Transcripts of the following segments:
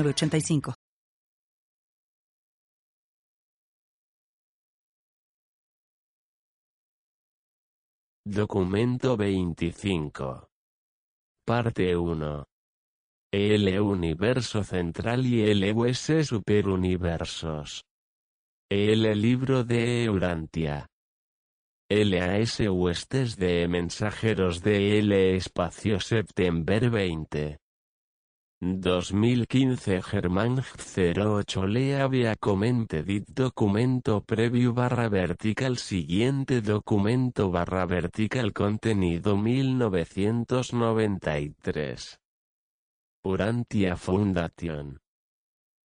85 Documento 25. Parte 1. El universo central y el US superuniversos. El libro de Eurantia. LAS Huestes de Mensajeros de L Espacio September 20. 2015 Germán 08 Lea via dit documento preview barra vertical siguiente documento barra vertical contenido 1993 Urantia Foundation.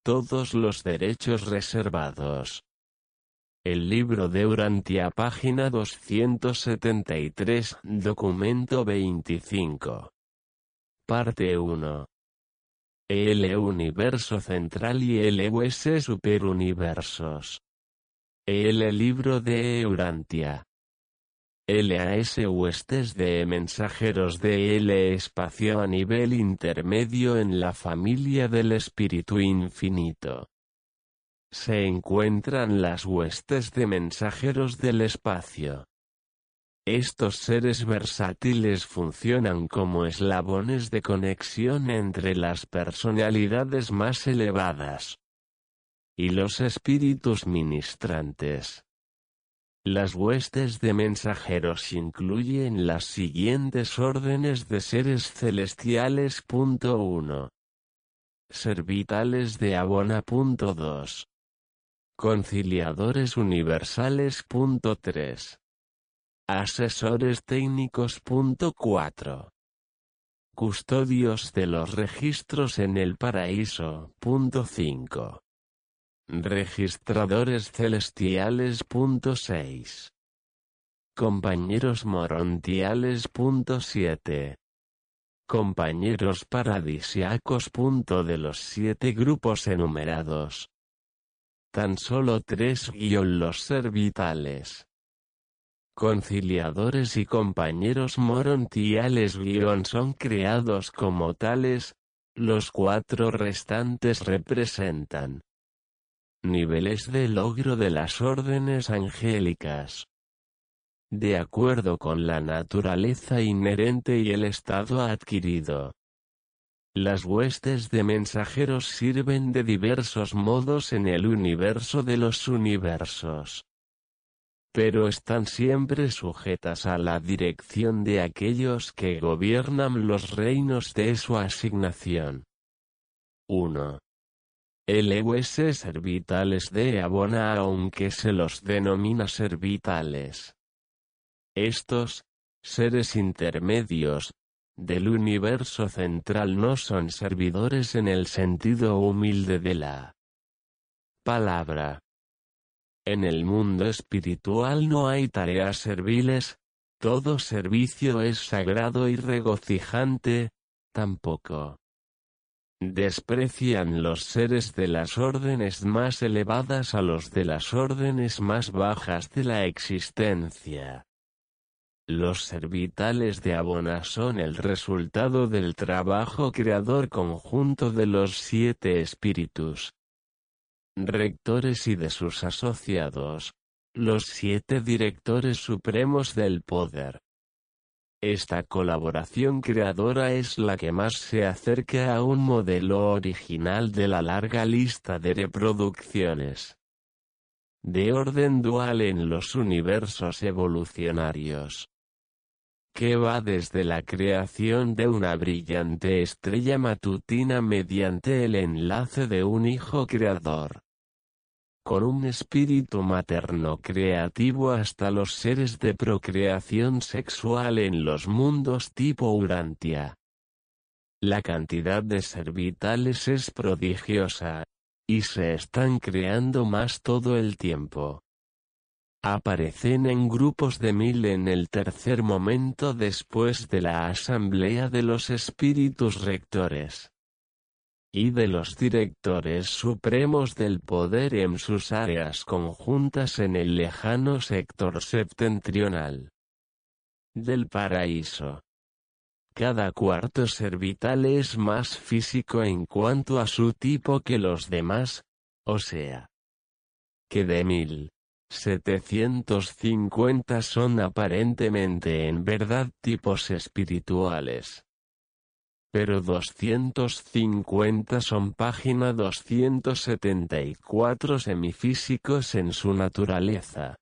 Todos los derechos reservados. El libro de Urantia página 273 documento 25 Parte 1 el universo central y el US superuniversos. El libro de Eurantia. LAS huestes de mensajeros de L espacio a nivel intermedio en la familia del espíritu infinito. Se encuentran las huestes de mensajeros del espacio. Estos seres versátiles funcionan como eslabones de conexión entre las personalidades más elevadas y los espíritus ministrantes. Las huestes de mensajeros incluyen las siguientes órdenes de seres celestiales. 1. Servitales de Abona. 2. Conciliadores universales. 3. Asesores técnicos. 4. Custodios de los registros en el paraíso. 5. Registradores celestiales. 6. Compañeros morontiales. 7. Compañeros paradisiacos. De los siete grupos enumerados. Tan solo tres guion los servitales conciliadores y compañeros morontiales guion son creados como tales, los cuatro restantes representan niveles de logro de las órdenes angélicas. De acuerdo con la naturaleza inherente y el estado adquirido. Las huestes de mensajeros sirven de diversos modos en el universo de los universos pero están siempre sujetas a la dirección de aquellos que gobiernan los reinos de su asignación. 1. LUS servitales de Abona aunque se los denomina servitales. Estos, seres intermedios, del universo central no son servidores en el sentido humilde de la palabra. En el mundo espiritual no hay tareas serviles, todo servicio es sagrado y regocijante, tampoco. Desprecian los seres de las órdenes más elevadas a los de las órdenes más bajas de la existencia. Los servitales de Abona son el resultado del trabajo creador conjunto de los siete espíritus, rectores y de sus asociados, los siete directores supremos del poder. Esta colaboración creadora es la que más se acerca a un modelo original de la larga lista de reproducciones. De orden dual en los universos evolucionarios. Que va desde la creación de una brillante estrella matutina mediante el enlace de un hijo creador con un espíritu materno creativo hasta los seres de procreación sexual en los mundos tipo Urantia. La cantidad de ser vitales es prodigiosa, y se están creando más todo el tiempo. Aparecen en grupos de mil en el tercer momento después de la asamblea de los espíritus rectores y de los directores supremos del poder en sus áreas conjuntas en el lejano sector septentrional del paraíso. Cada cuarto ser vital es más físico en cuanto a su tipo que los demás, o sea, que de mil. 750 son aparentemente en verdad tipos espirituales. Pero 250 son página 274 semifísicos en su naturaleza.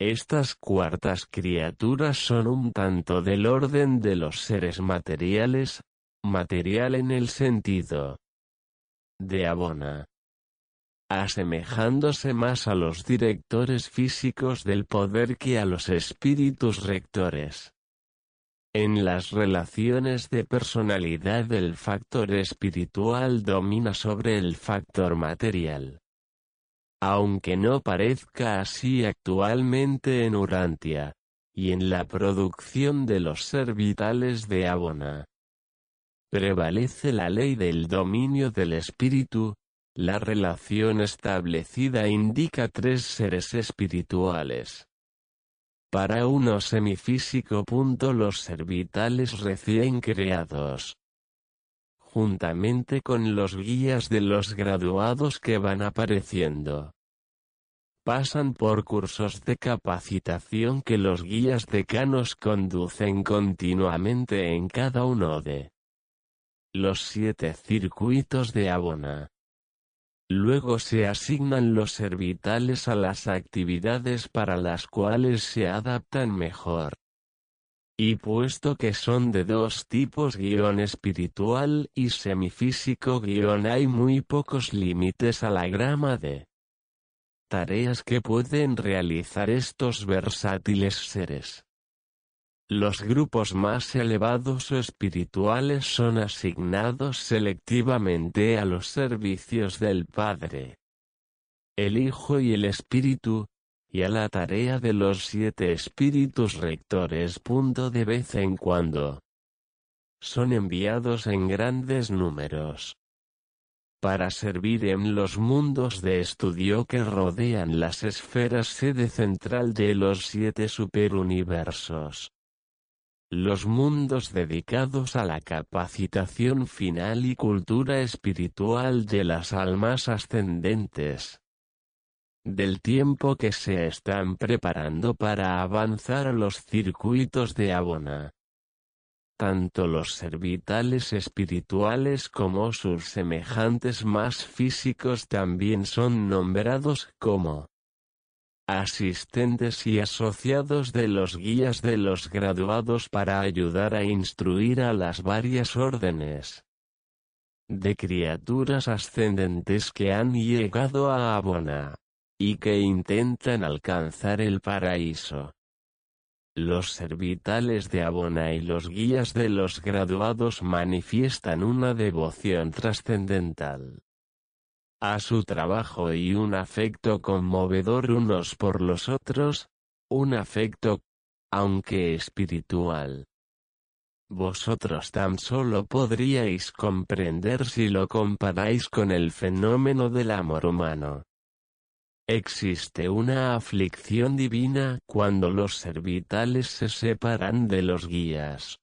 Estas cuartas criaturas son un tanto del orden de los seres materiales, material en el sentido de abona, asemejándose más a los directores físicos del poder que a los espíritus rectores. En las relaciones de personalidad el factor espiritual domina sobre el factor material. Aunque no parezca así actualmente en Urantia, y en la producción de los ser vitales de Abona. Prevalece la ley del dominio del espíritu, la relación establecida indica tres seres espirituales. Para uno semifísico. Los ser vitales recién creados juntamente con los guías de los graduados que van apareciendo. Pasan por cursos de capacitación que los guías decanos conducen continuamente en cada uno de los siete circuitos de Abona. Luego se asignan los servitales a las actividades para las cuales se adaptan mejor. Y puesto que son de dos tipos guion espiritual y semifísico guion hay muy pocos límites a la grama de tareas que pueden realizar estos versátiles seres. Los grupos más elevados o espirituales son asignados selectivamente a los servicios del Padre, el Hijo y el Espíritu, y a la tarea de los siete espíritus rectores. De vez en cuando son enviados en grandes números para servir en los mundos de estudio que rodean las esferas sede central de los siete superuniversos. Los mundos dedicados a la capacitación final y cultura espiritual de las almas ascendentes del tiempo que se están preparando para avanzar a los circuitos de Abona. Tanto los servitales espirituales como sus semejantes más físicos también son nombrados como asistentes y asociados de los guías de los graduados para ayudar a instruir a las varias órdenes de criaturas ascendentes que han llegado a Abona y que intentan alcanzar el paraíso. Los servitales de Abona y los guías de los graduados manifiestan una devoción trascendental a su trabajo y un afecto conmovedor unos por los otros, un afecto, aunque espiritual. Vosotros tan solo podríais comprender si lo comparáis con el fenómeno del amor humano. Existe una aflicción divina cuando los servitales se separan de los guías.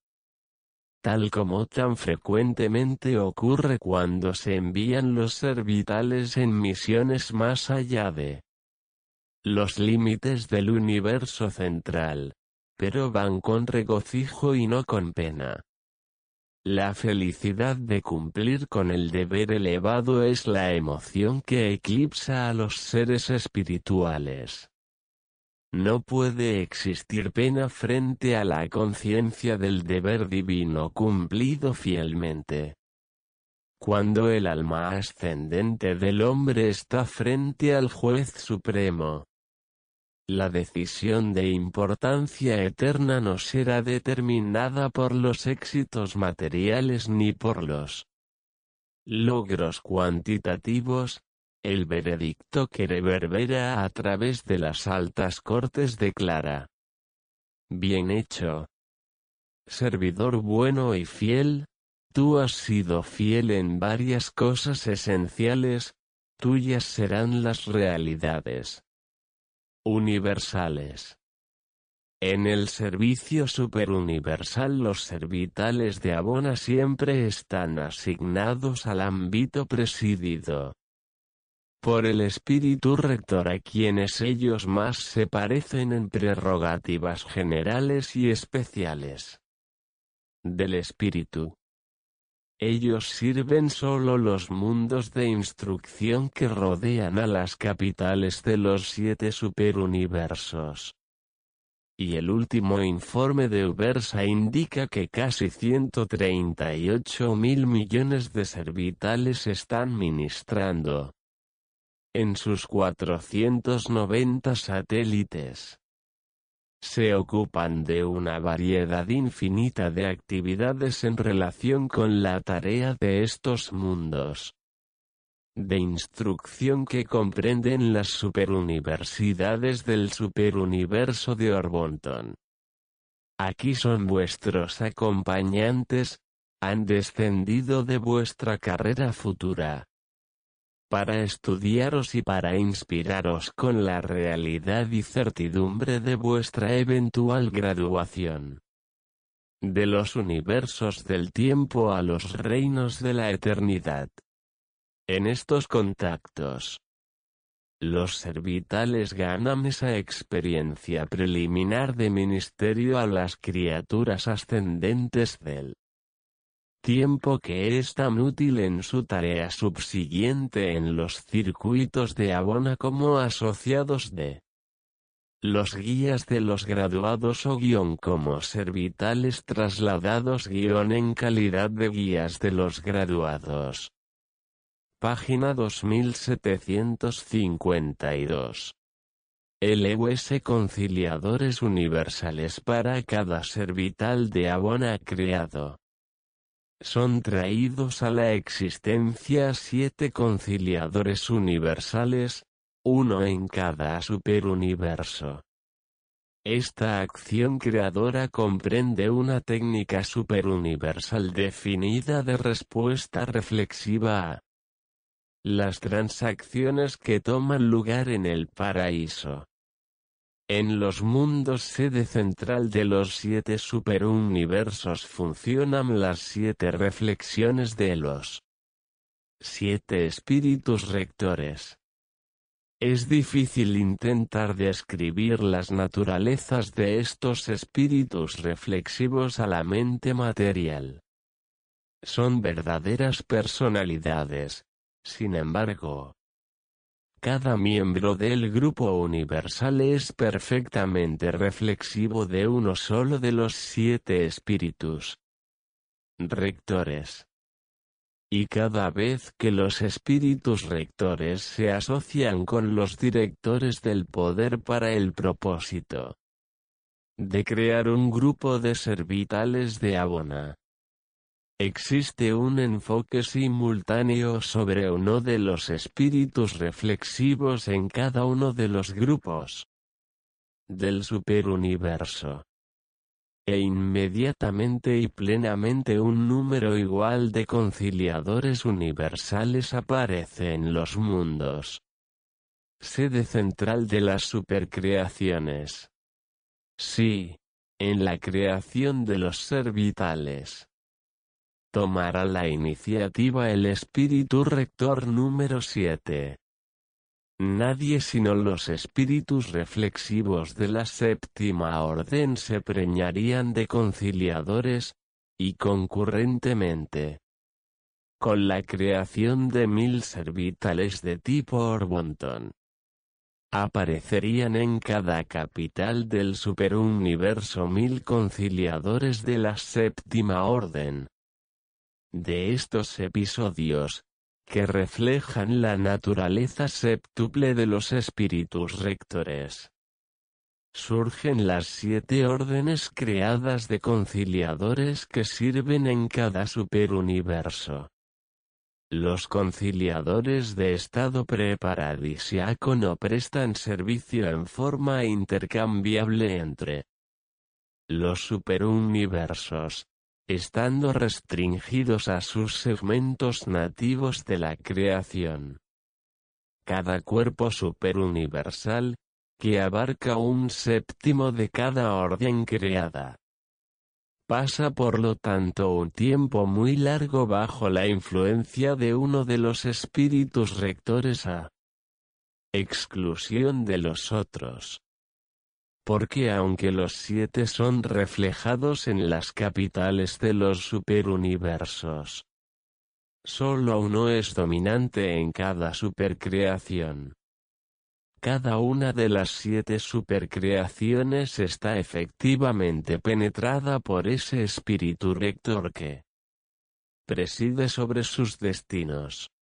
Tal como tan frecuentemente ocurre cuando se envían los servitales en misiones más allá de los límites del universo central, pero van con regocijo y no con pena. La felicidad de cumplir con el deber elevado es la emoción que eclipsa a los seres espirituales. No puede existir pena frente a la conciencia del deber divino cumplido fielmente. Cuando el alma ascendente del hombre está frente al juez supremo, La decisión de importancia eterna no será determinada por los éxitos materiales ni por los logros cuantitativos, el veredicto que reverbera a través de las altas cortes declara. Bien hecho. Servidor bueno y fiel, tú has sido fiel en varias cosas esenciales, tuyas serán las realidades universales. En el servicio superuniversal los servitales de Abona siempre están asignados al ámbito presidido por el espíritu rector a quienes ellos más se parecen en prerrogativas generales y especiales del espíritu. Ellos sirven solo los mundos de instrucción que rodean a las capitales de los siete superuniversos. Y el último informe de Ubersa indica que casi 138 mil millones de servitales están ministrando en sus 490 satélites. Se ocupan de una variedad infinita de actividades en relación con la tarea de estos mundos de instrucción que comprenden las superuniversidades del superuniverso de Orbonton. Aquí son vuestros acompañantes, han descendido de vuestra carrera futura para estudiaros y para inspiraros con la realidad y certidumbre de vuestra eventual graduación. De los universos del tiempo a los reinos de la eternidad. En estos contactos, los servitales ganan esa experiencia preliminar de ministerio a las criaturas ascendentes del tiempo que es tan útil en su tarea subsiguiente en los circuitos de abona como asociados de los guías de los graduados o guion como servitales trasladados guion en calidad de guías de los graduados. Página 2752. LUS conciliadores universales para cada servital de abona creado son traídos a la existencia siete conciliadores universales, uno en cada superuniverso. Esta acción creadora comprende una técnica superuniversal definida de respuesta reflexiva a las transacciones que toman lugar en el paraíso. En los mundos sede central de los siete superuniversos funcionan las siete reflexiones de los siete espíritus rectores. Es difícil intentar describir las naturalezas de estos espíritus reflexivos a la mente material. Son verdaderas personalidades, sin embargo, cada miembro del grupo universal es perfectamente reflexivo de uno solo de los siete espíritus rectores. Y cada vez que los espíritus rectores se asocian con los directores del poder para el propósito de crear un grupo de servitales de abona, Existe un enfoque simultáneo sobre uno de los espíritus reflexivos en cada uno de los grupos del superuniverso. E inmediatamente y plenamente un número igual de conciliadores universales aparece en los mundos. Sede central de las supercreaciones. Sí, en la creación de los ser vitales tomará la iniciativa el espíritu rector número 7. Nadie sino los espíritus reflexivos de la séptima orden se preñarían de conciliadores, y concurrentemente, con la creación de mil servitales de tipo Orbonton. Aparecerían en cada capital del superuniverso mil conciliadores de la séptima orden de estos episodios, que reflejan la naturaleza septuple de los espíritus rectores. surgen las siete órdenes creadas de conciliadores que sirven en cada superuniverso. Los conciliadores de estado preparadisiaco prestan servicio en forma intercambiable entre los superuniversos, estando restringidos a sus segmentos nativos de la creación. Cada cuerpo superuniversal, que abarca un séptimo de cada orden creada, Pasa por lo tanto un tiempo muy largo bajo la influencia de uno de los espíritus rectores a exclusión de los otros. Porque aunque los siete son reflejados en las capitales de los superuniversos, solo uno es dominante en cada supercreación. Cada una de las siete supercreaciones está efectivamente penetrada por ese espíritu rector que preside sobre sus destinos.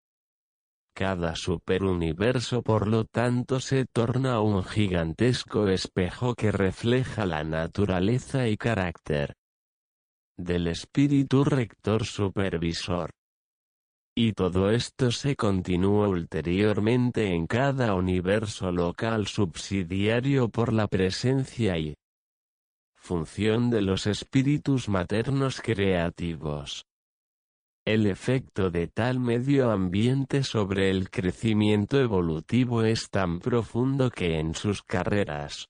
Cada superuniverso por lo tanto se torna un gigantesco espejo que refleja la naturaleza y carácter del espíritu rector supervisor. Y todo esto se continúa ulteriormente en cada universo local subsidiario por la presencia y función de los espíritus maternos creativos. El efecto de tal medio ambiente sobre el crecimiento evolutivo es tan profundo que en sus carreras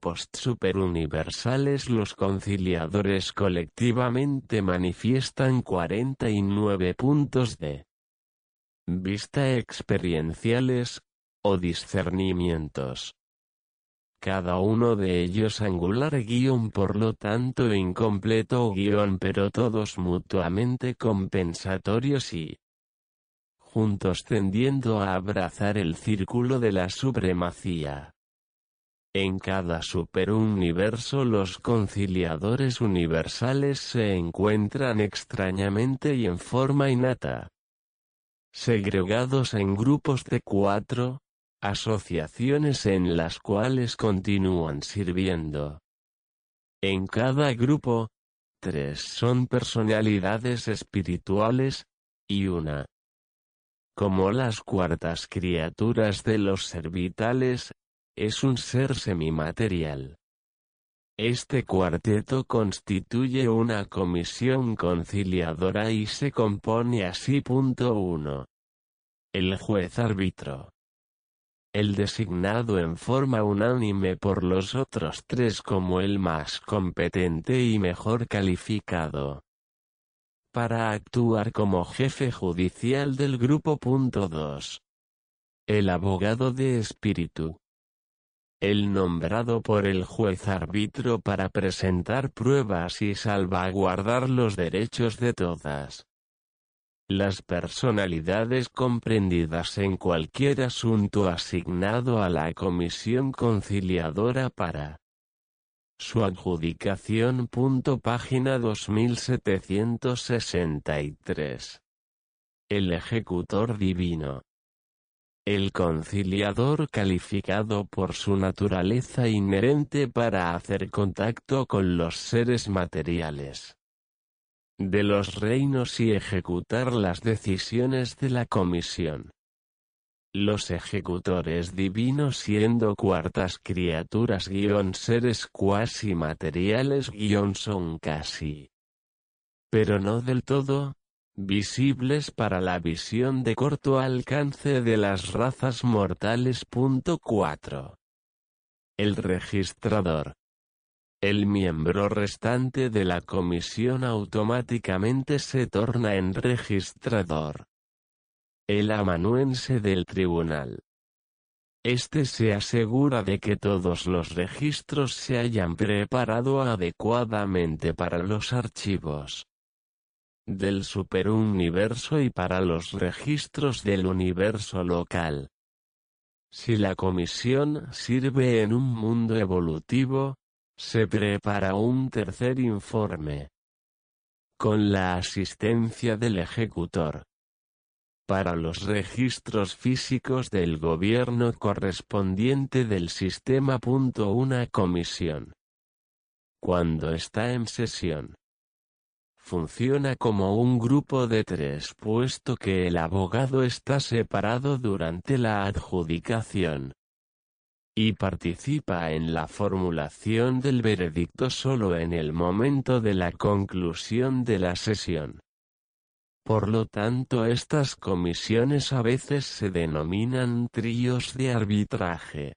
post-superuniversales los conciliadores colectivamente manifiestan 49 puntos de vista experienciales, o discernimientos. Cada uno de ellos angular guion por lo tanto incompleto guion pero todos mutuamente compensatorios y juntos tendiendo a abrazar el círculo de la supremacía. En cada superuniverso los conciliadores universales se encuentran extrañamente y en forma innata. Segregados en grupos de cuatro, asociaciones en las cuales continúan sirviendo. En cada grupo, tres son personalidades espirituales, y una. Como las cuartas criaturas de los servitales, es un ser semimaterial. Este cuarteto constituye una comisión conciliadora y se compone así. 1. El juez árbitro. El designado en forma unánime por los otros tres como el más competente y mejor calificado. Para actuar como jefe judicial del grupo. 2. El abogado de espíritu el nombrado por el juez árbitro para presentar pruebas y salvaguardar los derechos de todas las personalidades comprendidas en cualquier asunto asignado a la comisión conciliadora para su adjudicación. Página 2763. El ejecutor divino. El conciliador calificado por su naturaleza inherente para hacer contacto con los seres materiales de los reinos y ejecutar las decisiones de la comisión. Los ejecutores divinos siendo cuartas criaturas seres cuasi materiales guion son casi. Pero no del todo, visibles para la visión de corto alcance de las razas mortales. 4. El registrador. El miembro restante de la comisión automáticamente se torna en registrador. El amanuense del tribunal. Este se asegura de que todos los registros se hayan preparado adecuadamente para los archivos del superuniverso y para los registros del universo local. Si la comisión sirve en un mundo evolutivo, se prepara un tercer informe. Con la asistencia del ejecutor. para los registros físicos del gobierno correspondiente del sistema. Una comisión. Cuando está en sesión. Funciona como un grupo de tres puesto que el abogado está separado durante la adjudicación y participa en la formulación del veredicto solo en el momento de la conclusión de la sesión. Por lo tanto estas comisiones a veces se denominan tríos de arbitraje.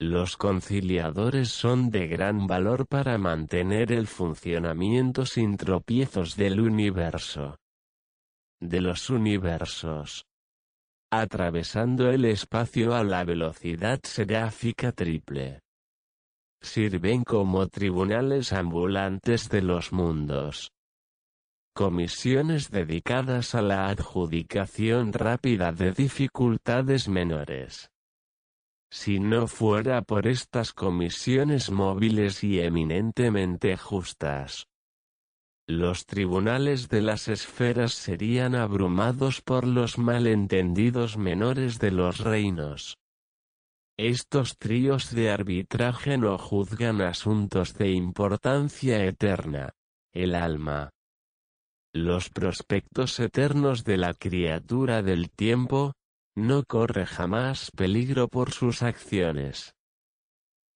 Los conciliadores son de gran valor para mantener el funcionamiento sin tropiezos del universo. De los universos. Atravesando el espacio a la velocidad seráfica triple. Sirven como tribunales ambulantes de los mundos comisiones dedicadas a la adjudicación rápida de dificultades menores. Si no fuera por estas comisiones móviles y eminentemente justas, los tribunales de las esferas serían abrumados por los malentendidos menores de los reinos. Estos tríos de arbitraje no juzgan asuntos de importancia eterna, el alma, los prospectos eternos de la criatura del tiempo, no corre jamás peligro por sus acciones.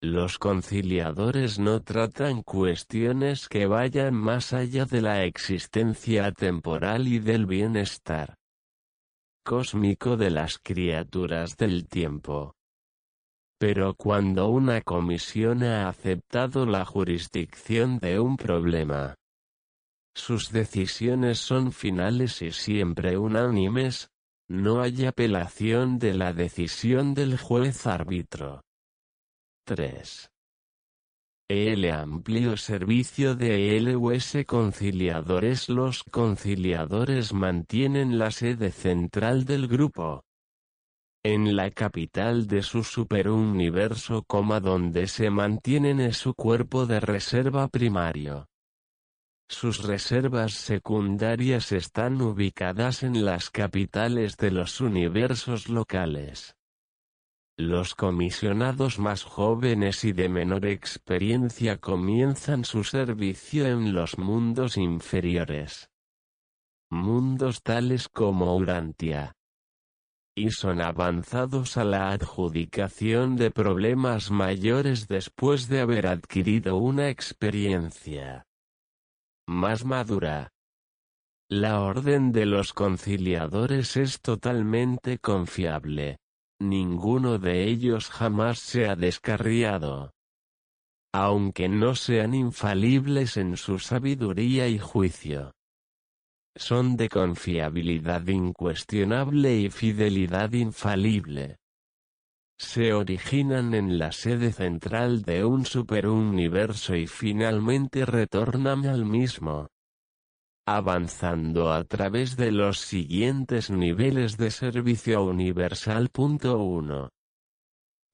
Los conciliadores no tratan cuestiones que vayan más allá de la existencia temporal y del bienestar cósmico de las criaturas del tiempo. Pero cuando una comisión ha aceptado la jurisdicción de un problema, sus decisiones son finales y siempre unánimes, no hay apelación de la decisión del juez árbitro. 3. El amplio servicio de LUS conciliadores Los conciliadores mantienen la sede central del grupo en la capital de su superuniverso, donde se mantienen en su cuerpo de reserva primario. Sus reservas secundarias están ubicadas en las capitales de los universos locales. Los comisionados más jóvenes y de menor experiencia comienzan su servicio en los mundos inferiores. Mundos tales como Urantia. Y son avanzados a la adjudicación de problemas mayores después de haber adquirido una experiencia más madura. La orden de los conciliadores es totalmente confiable. Ninguno de ellos jamás se ha descarriado. Aunque no sean infalibles en su sabiduría y juicio. Son de confiabilidad incuestionable y fidelidad infalible se originan en la sede central de un superuniverso y finalmente retornan al mismo. Avanzando a través de los siguientes niveles de servicio universal. 1.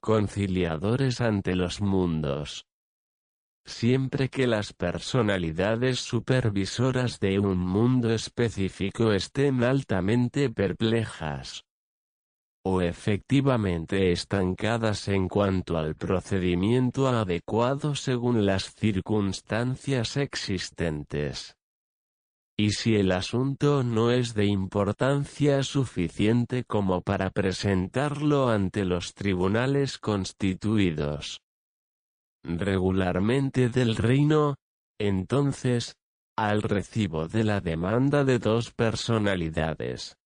Conciliadores ante los mundos. Siempre que las personalidades supervisoras de un mundo específico estén altamente perplejas, o efectivamente estancadas en cuanto al procedimiento adecuado según las circunstancias existentes. Y si el asunto no es de importancia suficiente como para presentarlo ante los tribunales constituidos regularmente del reino, entonces, al recibo de la demanda de dos personalidades,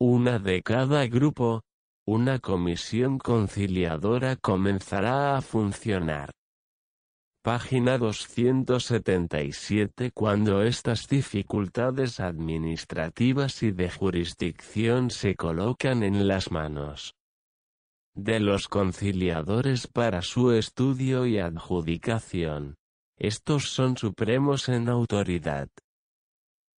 una de cada grupo, una comisión conciliadora comenzará a funcionar. Página 277 Cuando estas dificultades administrativas y de jurisdicción se colocan en las manos de los conciliadores para su estudio y adjudicación, estos son supremos en autoridad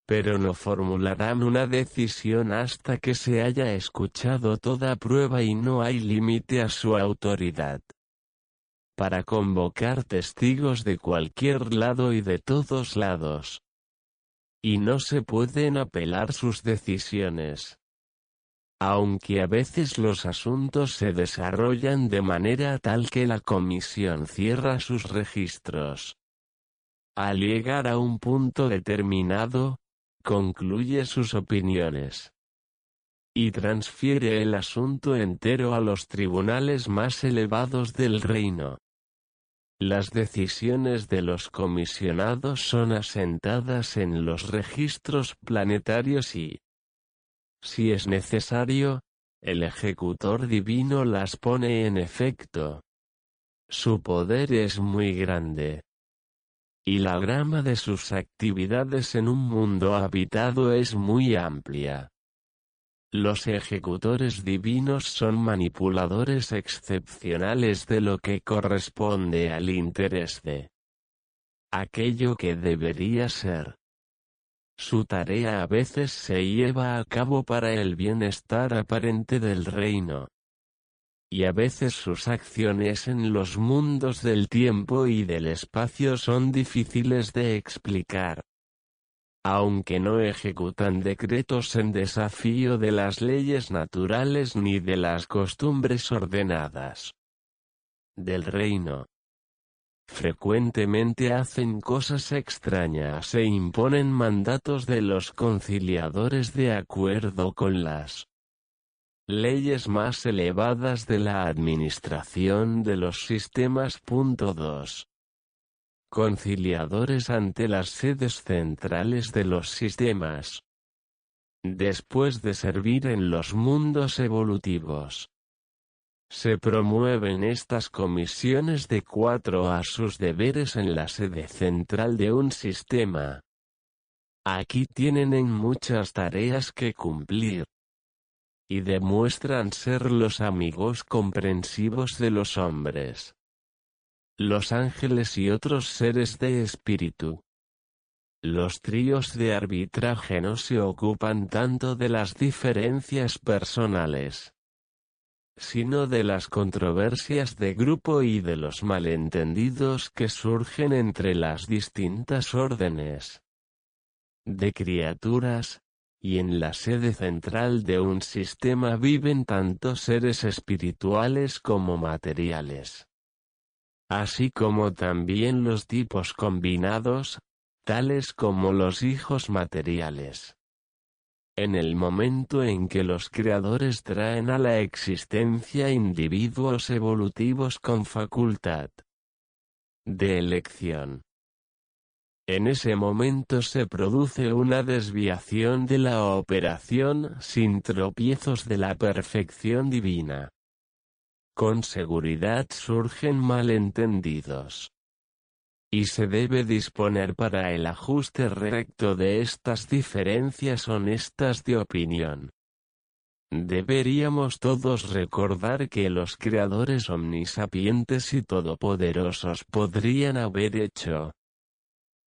pero no formularán una decisión hasta que se haya escuchado toda prueba y no hay límite a su autoridad. Para convocar testigos de cualquier lado y de todos lados. y no se pueden apelar sus decisiones. Aunque a veces los asuntos se desarrollan de manera tal que la comisión cierra sus registros. Al llegar a un punto determinado, concluye sus opiniones y transfiere el asunto entero a los tribunales más elevados del reino. Las decisiones de los comisionados son asentadas en los registros planetarios y, si es necesario, el ejecutor divino las pone en efecto. Su poder es muy grande. Y la grama de sus actividades en un mundo habitado es muy amplia. Los ejecutores divinos son manipuladores excepcionales de lo que corresponde al interés de aquello que debería ser. Su tarea a veces se lleva a cabo para el bienestar aparente del reino. Y a veces sus acciones en los mundos del tiempo y del espacio son difíciles de explicar aunque no ejecutan decretos en desafío de las leyes naturales ni de las costumbres ordenadas del reino. Frecuentemente hacen cosas extrañas e imponen mandatos de los conciliadores de acuerdo con las leyes más elevadas de la administración de los sistemas. 2 conciliadores ante las sedes centrales de los sistemas. Después de servir en los mundos evolutivos, se promueven estas comisiones de cuatro a sus deberes en la sede central de un sistema. Aquí tienen en muchas tareas que cumplir. Y demuestran ser los amigos comprensivos de los hombres los ángeles y otros seres de espíritu. Los tríos de arbitraje no se ocupan tanto de las diferencias personales, sino de las controversias de grupo y de los malentendidos que surgen entre las distintas órdenes de criaturas, y en la sede central de un sistema viven tanto seres espirituales como materiales así como también los tipos combinados, tales como los hijos materiales. En el momento en que los creadores traen a la existencia individuos evolutivos con facultad de elección. En ese momento se produce una desviación de la operación sin tropiezos de la perfección divina. Con seguridad surgen malentendidos. Y se debe disponer para el ajuste recto de estas diferencias honestas de opinión. Deberíamos todos recordar que los creadores omnisapientes y todopoderosos podrían haber hecho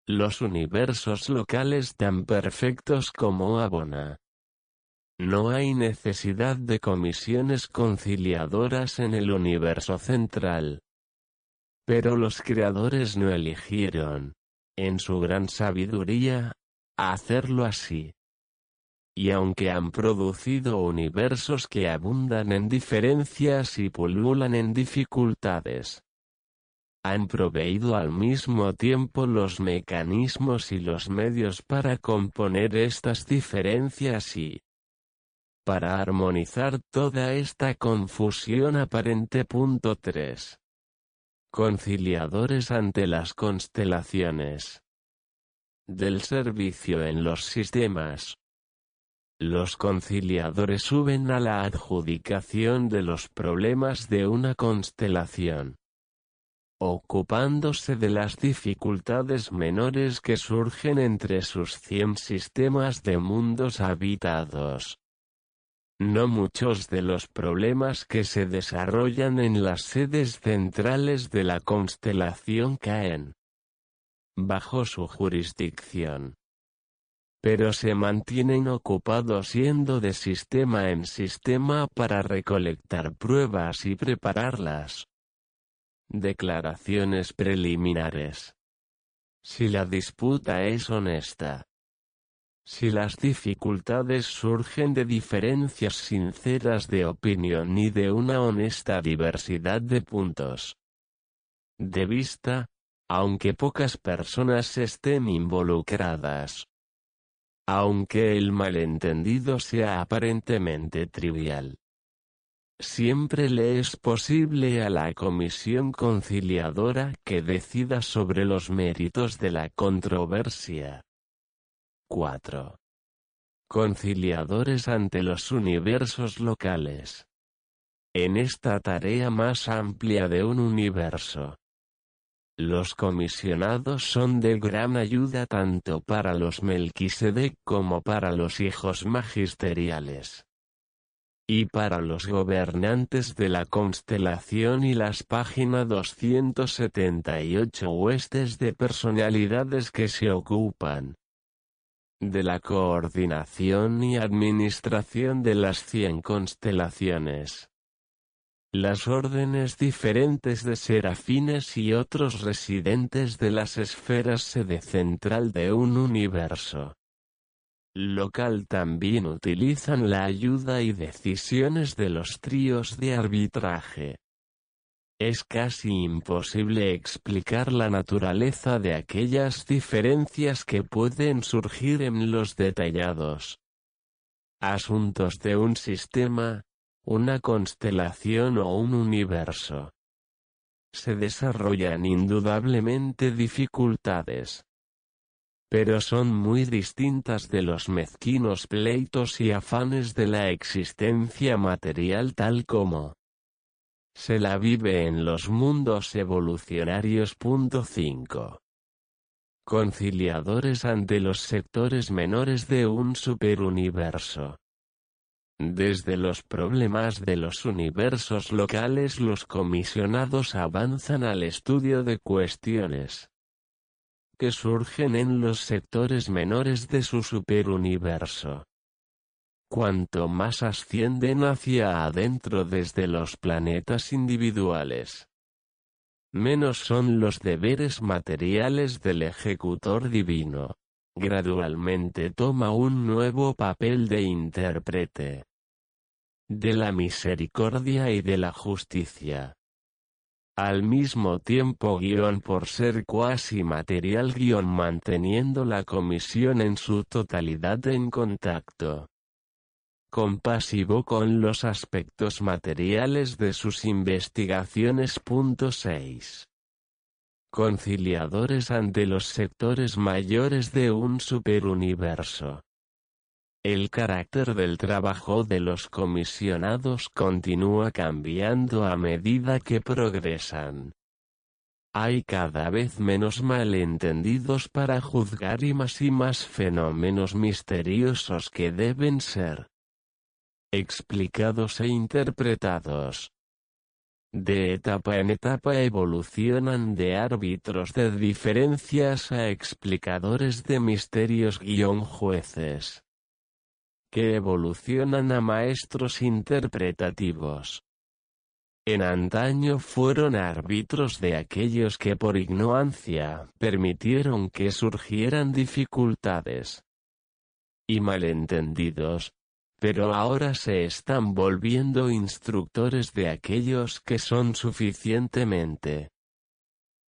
los universos locales tan perfectos como Abona. No hay necesidad de comisiones conciliadoras en el universo central. Pero los creadores no eligieron, en su gran sabiduría, hacerlo así. Y aunque han producido universos que abundan en diferencias y pululan en dificultades, han proveído al mismo tiempo los mecanismos y los medios para componer estas diferencias y, para armonizar toda esta confusión aparente. 3. Conciliadores ante las constelaciones del servicio en los sistemas. Los conciliadores suben a la adjudicación de los problemas de una constelación, ocupándose de las dificultades menores que surgen entre sus cien sistemas de mundos habitados. No muchos de los problemas que se desarrollan en las sedes centrales de la constelación caen bajo su jurisdicción. Pero se mantienen ocupados yendo de sistema en sistema para recolectar pruebas y prepararlas. Declaraciones preliminares. Si la disputa es honesta, Si las dificultades surgen de diferencias sinceras de opinión y de una honesta diversidad de puntos de vista, aunque pocas personas estén involucradas. Aunque el malentendido sea aparentemente trivial. Siempre le es posible a la comisión conciliadora que decida sobre los méritos de la controversia. 4. Conciliadores ante los universos locales. En esta tarea más amplia de un universo, los comisionados son de gran ayuda tanto para los Melquisedec como para los hijos magisteriales. Y para los gobernantes de la constelación y las páginas 278 huestes de personalidades que se ocupan de la coordinación y administración de las cien constelaciones las órdenes diferentes de serafines y otros residentes de las esferas sede central de un universo local también utilizan la ayuda y decisiones de los tríos de arbitraje. Es casi imposible explicar la naturaleza de aquellas diferencias que pueden surgir en los detallados asuntos de un sistema, una constelación o un universo. Se desarrollan indudablemente dificultades. Pero son muy distintas de los mezquinos pleitos y afanes de la existencia material tal como se la vive en los mundos evolucionarios. 5. Conciliadores ante los sectores menores de un superuniverso. Desde los problemas de los universos locales los comisionados avanzan al estudio de cuestiones que surgen en los sectores menores de su superuniverso. Cuanto más ascienden hacia adentro desde los planetas individuales, menos son los deberes materiales del ejecutor divino gradualmente toma un nuevo papel de intérprete de la misericordia y de la justicia. Al mismo tiempo guion por ser cuasi material guion manteniendo la comisión en su totalidad en contacto compasivo con los aspectos materiales de sus investigaciones. 6 conciliadores ante los sectores mayores de un superuniverso. El carácter del trabajo de los comisionados continúa cambiando a medida que progresan. Hay cada vez menos malentendidos para juzgar y más y más fenómenos misteriosos que deben ser explicados e interpretados. De etapa en etapa evolucionan de árbitros de diferencias a explicadores de misterios guion jueces. Que evolucionan a maestros interpretativos. En antaño fueron árbitros de aquellos que por ignorancia permitieron que surgieran dificultades y malentendidos, pero ahora se están volviendo instructores de aquellos que son suficientemente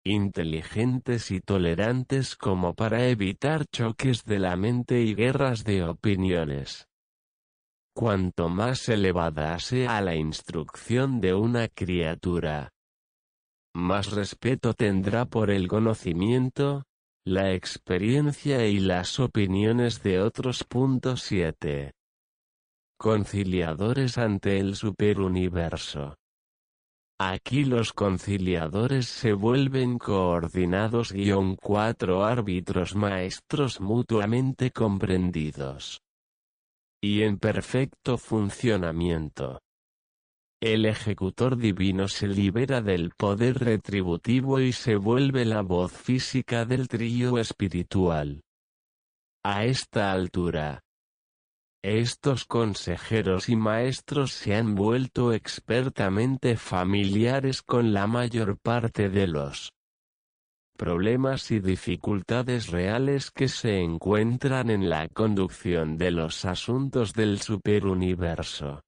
inteligentes y tolerantes como para evitar choques de la mente y guerras de opiniones. Cuanto más elevada sea la instrucción de una criatura, más respeto tendrá por el conocimiento, la experiencia y las opiniones de otros. 7 conciliadores ante el superuniverso. Aquí los conciliadores se vuelven coordinados guion cuatro árbitros maestros mutuamente comprendidos. Y en perfecto funcionamiento. El ejecutor divino se libera del poder retributivo y se vuelve la voz física del trío espiritual. A esta altura, estos consejeros y maestros se han vuelto expertamente familiares con la mayor parte de los problemas y dificultades reales que se encuentran en la conducción de los asuntos del superuniverso.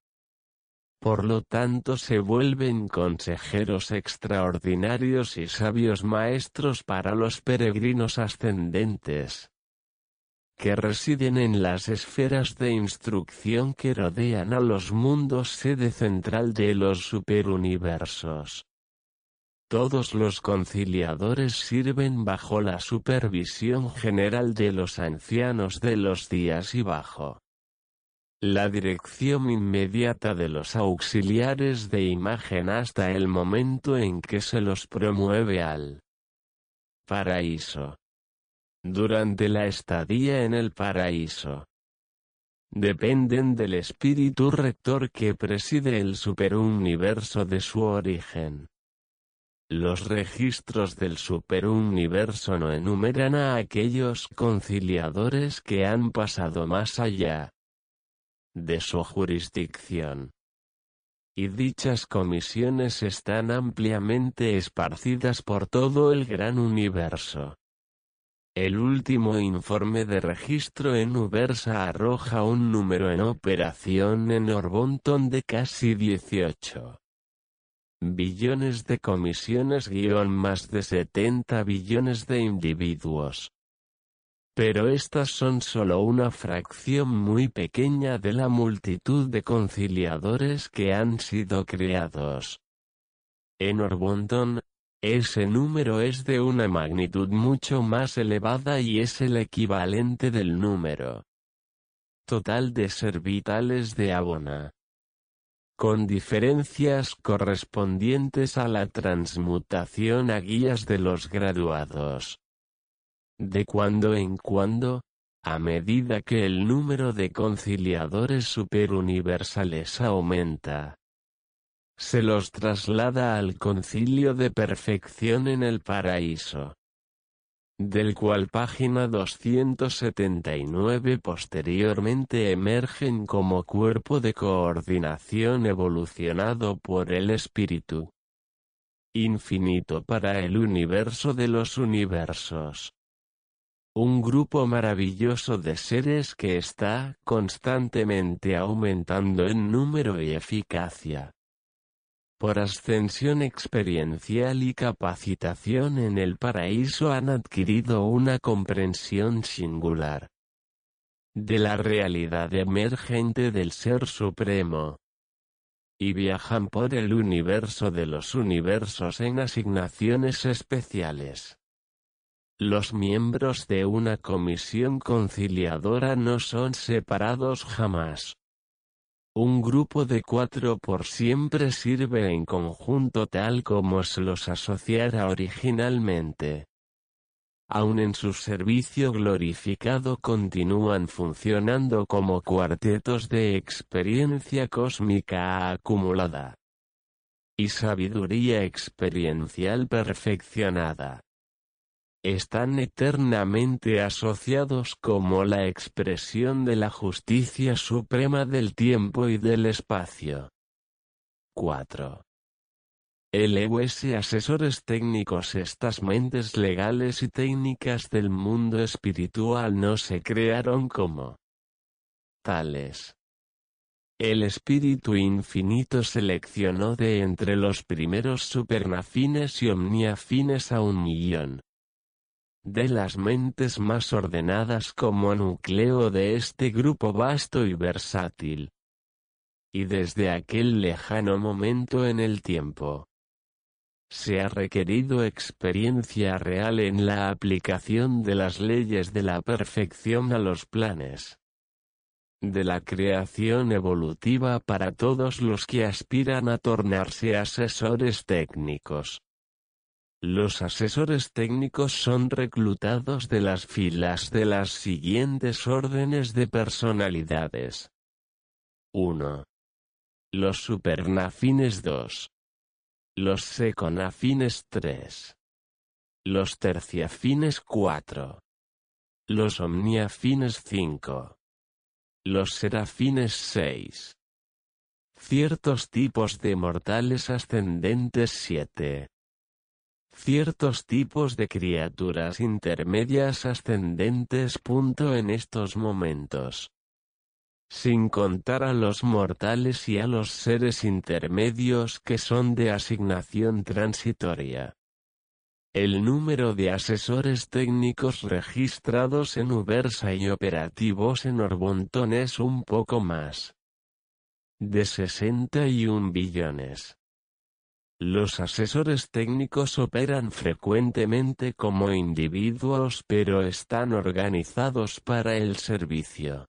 Por lo tanto se vuelven consejeros extraordinarios y sabios maestros para los peregrinos ascendentes que residen en las esferas de instrucción que rodean a los mundos sede central de los superuniversos. Todos los conciliadores sirven bajo la supervisión general de los ancianos de los días y bajo la dirección inmediata de los auxiliares de imagen hasta el momento en que se los promueve al paraíso durante la estadía en el paraíso. Dependen del espíritu rector que preside el superuniverso de su origen. Los registros del superuniverso no enumeran a aquellos conciliadores que han pasado más allá de su jurisdicción. Y dichas comisiones están ampliamente esparcidas por todo el gran universo. El último informe de registro en Ubersa arroja un número en operación en Orbonton de casi 18 billones de comisiones guion más de 70 billones de individuos. Pero estas son solo una fracción muy pequeña de la multitud de conciliadores que han sido creados. En Orbonton, ese número es de una magnitud mucho más elevada y es el equivalente del número total de servitales de Abona. Con diferencias correspondientes a la transmutación a guías de los graduados. De cuando en cuando, a medida que el número de conciliadores superuniversales aumenta, se los traslada al concilio de perfección en el paraíso. Del cual página 279 posteriormente emergen como cuerpo de coordinación evolucionado por el espíritu. Infinito para el universo de los universos un grupo maravilloso de seres que está constantemente aumentando en número y eficacia por ascensión experiencial y capacitación en el paraíso han adquirido una comprensión singular de la realidad emergente del Ser Supremo. Y viajan por el universo de los universos en asignaciones especiales. Los miembros de una comisión conciliadora no son separados jamás. Un grupo de cuatro por siempre sirve en conjunto tal como se los asociara originalmente. Aun en su servicio glorificado continúan funcionando como cuartetos de experiencia cósmica acumulada y sabiduría experiencial perfeccionada están eternamente asociados como la expresión de la justicia suprema del tiempo y del espacio. 4. LUS asesores técnicos Estas mentes legales y técnicas del mundo espiritual no se crearon como tales. El Espíritu Infinito seleccionó de entre los primeros supernafines y omniafines a un millón de las mentes más ordenadas como núcleo de este grupo vasto y versátil. Y desde aquel lejano momento en el tiempo, se ha requerido experiencia real en la aplicación de las leyes de la perfección a los planes de la creación evolutiva para todos los que aspiran a tornarse asesores técnicos. Los asesores técnicos son reclutados de las filas de las siguientes órdenes de personalidades. 1. Los supernafines 2. Los seconafines 3. Los terciafines 4. Los omniafines 5. Los serafines 6. Ciertos tipos de mortales ascendentes 7 ciertos tipos de criaturas intermedias ascendentes. En estos momentos, sin contar a los mortales y a los seres intermedios que son de asignación transitoria. El número de asesores técnicos registrados en Ubersa y operativos en Orbonton es un poco más de 61 billones. Los asesores técnicos operan frecuentemente como individuos pero están organizados para el servicio.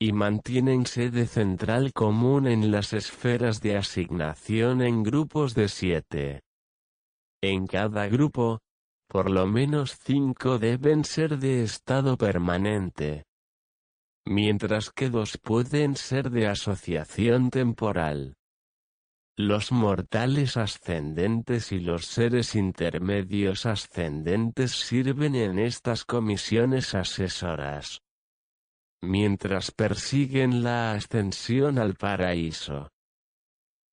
Y mantienen sede central común en las esferas de asignación en grupos de siete. En cada grupo, por lo menos cinco deben ser de estado permanente. Mientras que dos pueden ser de asociación temporal. Los mortales ascendentes y los seres intermedios ascendentes sirven en estas comisiones asesoras. Mientras persiguen la ascensión al paraíso.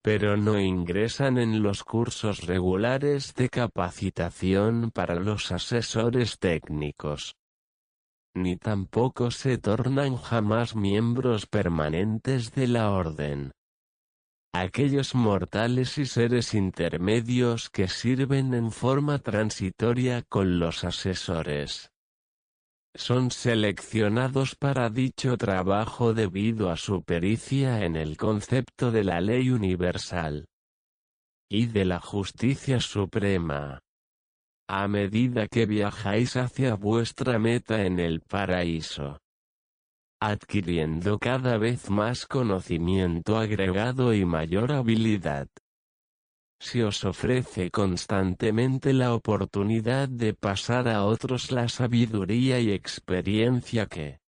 Pero no ingresan en los cursos regulares de capacitación para los asesores técnicos. Ni tampoco se tornan jamás miembros permanentes de la orden aquellos mortales y seres intermedios que sirven en forma transitoria con los asesores. Son seleccionados para dicho trabajo debido a su pericia en el concepto de la ley universal y de la justicia suprema. A medida que viajáis hacia vuestra meta en el paraíso, adquiriendo cada vez más conocimiento agregado y mayor habilidad. Se os ofrece constantemente la oportunidad de pasar a otros la sabiduría y experiencia que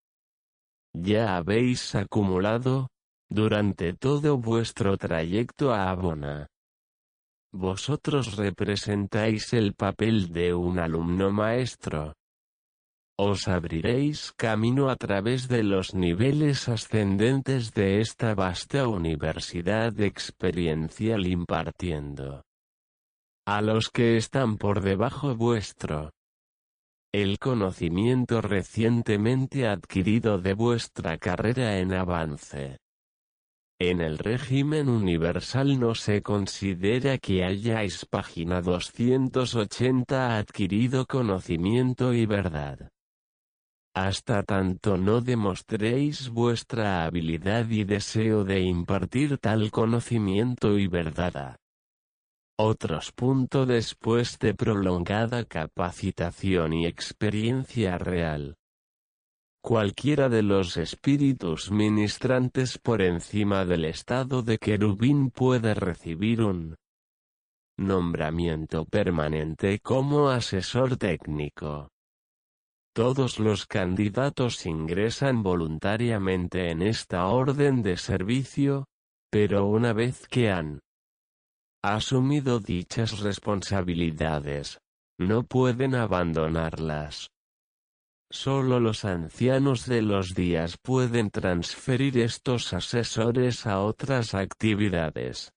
ya habéis acumulado, durante todo vuestro trayecto a Abona. Vosotros representáis el papel de un alumno maestro os abriréis camino a través de los niveles ascendentes de esta vasta universidad experiencial impartiendo a los que están por debajo vuestro el conocimiento recientemente adquirido de vuestra carrera en avance. En el régimen universal no se considera que hayáis página 280 adquirido conocimiento y verdad hasta tanto no demostréis vuestra habilidad y deseo de impartir tal conocimiento y verdad otros. Punto después de prolongada capacitación y experiencia real. Cualquiera de los espíritus ministrantes por encima del estado de querubín puede recibir un nombramiento permanente como asesor técnico. Todos los candidatos ingresan voluntariamente en esta orden de servicio, pero una vez que han asumido dichas responsabilidades, no pueden abandonarlas. Solo los ancianos de los días pueden transferir estos asesores a otras actividades.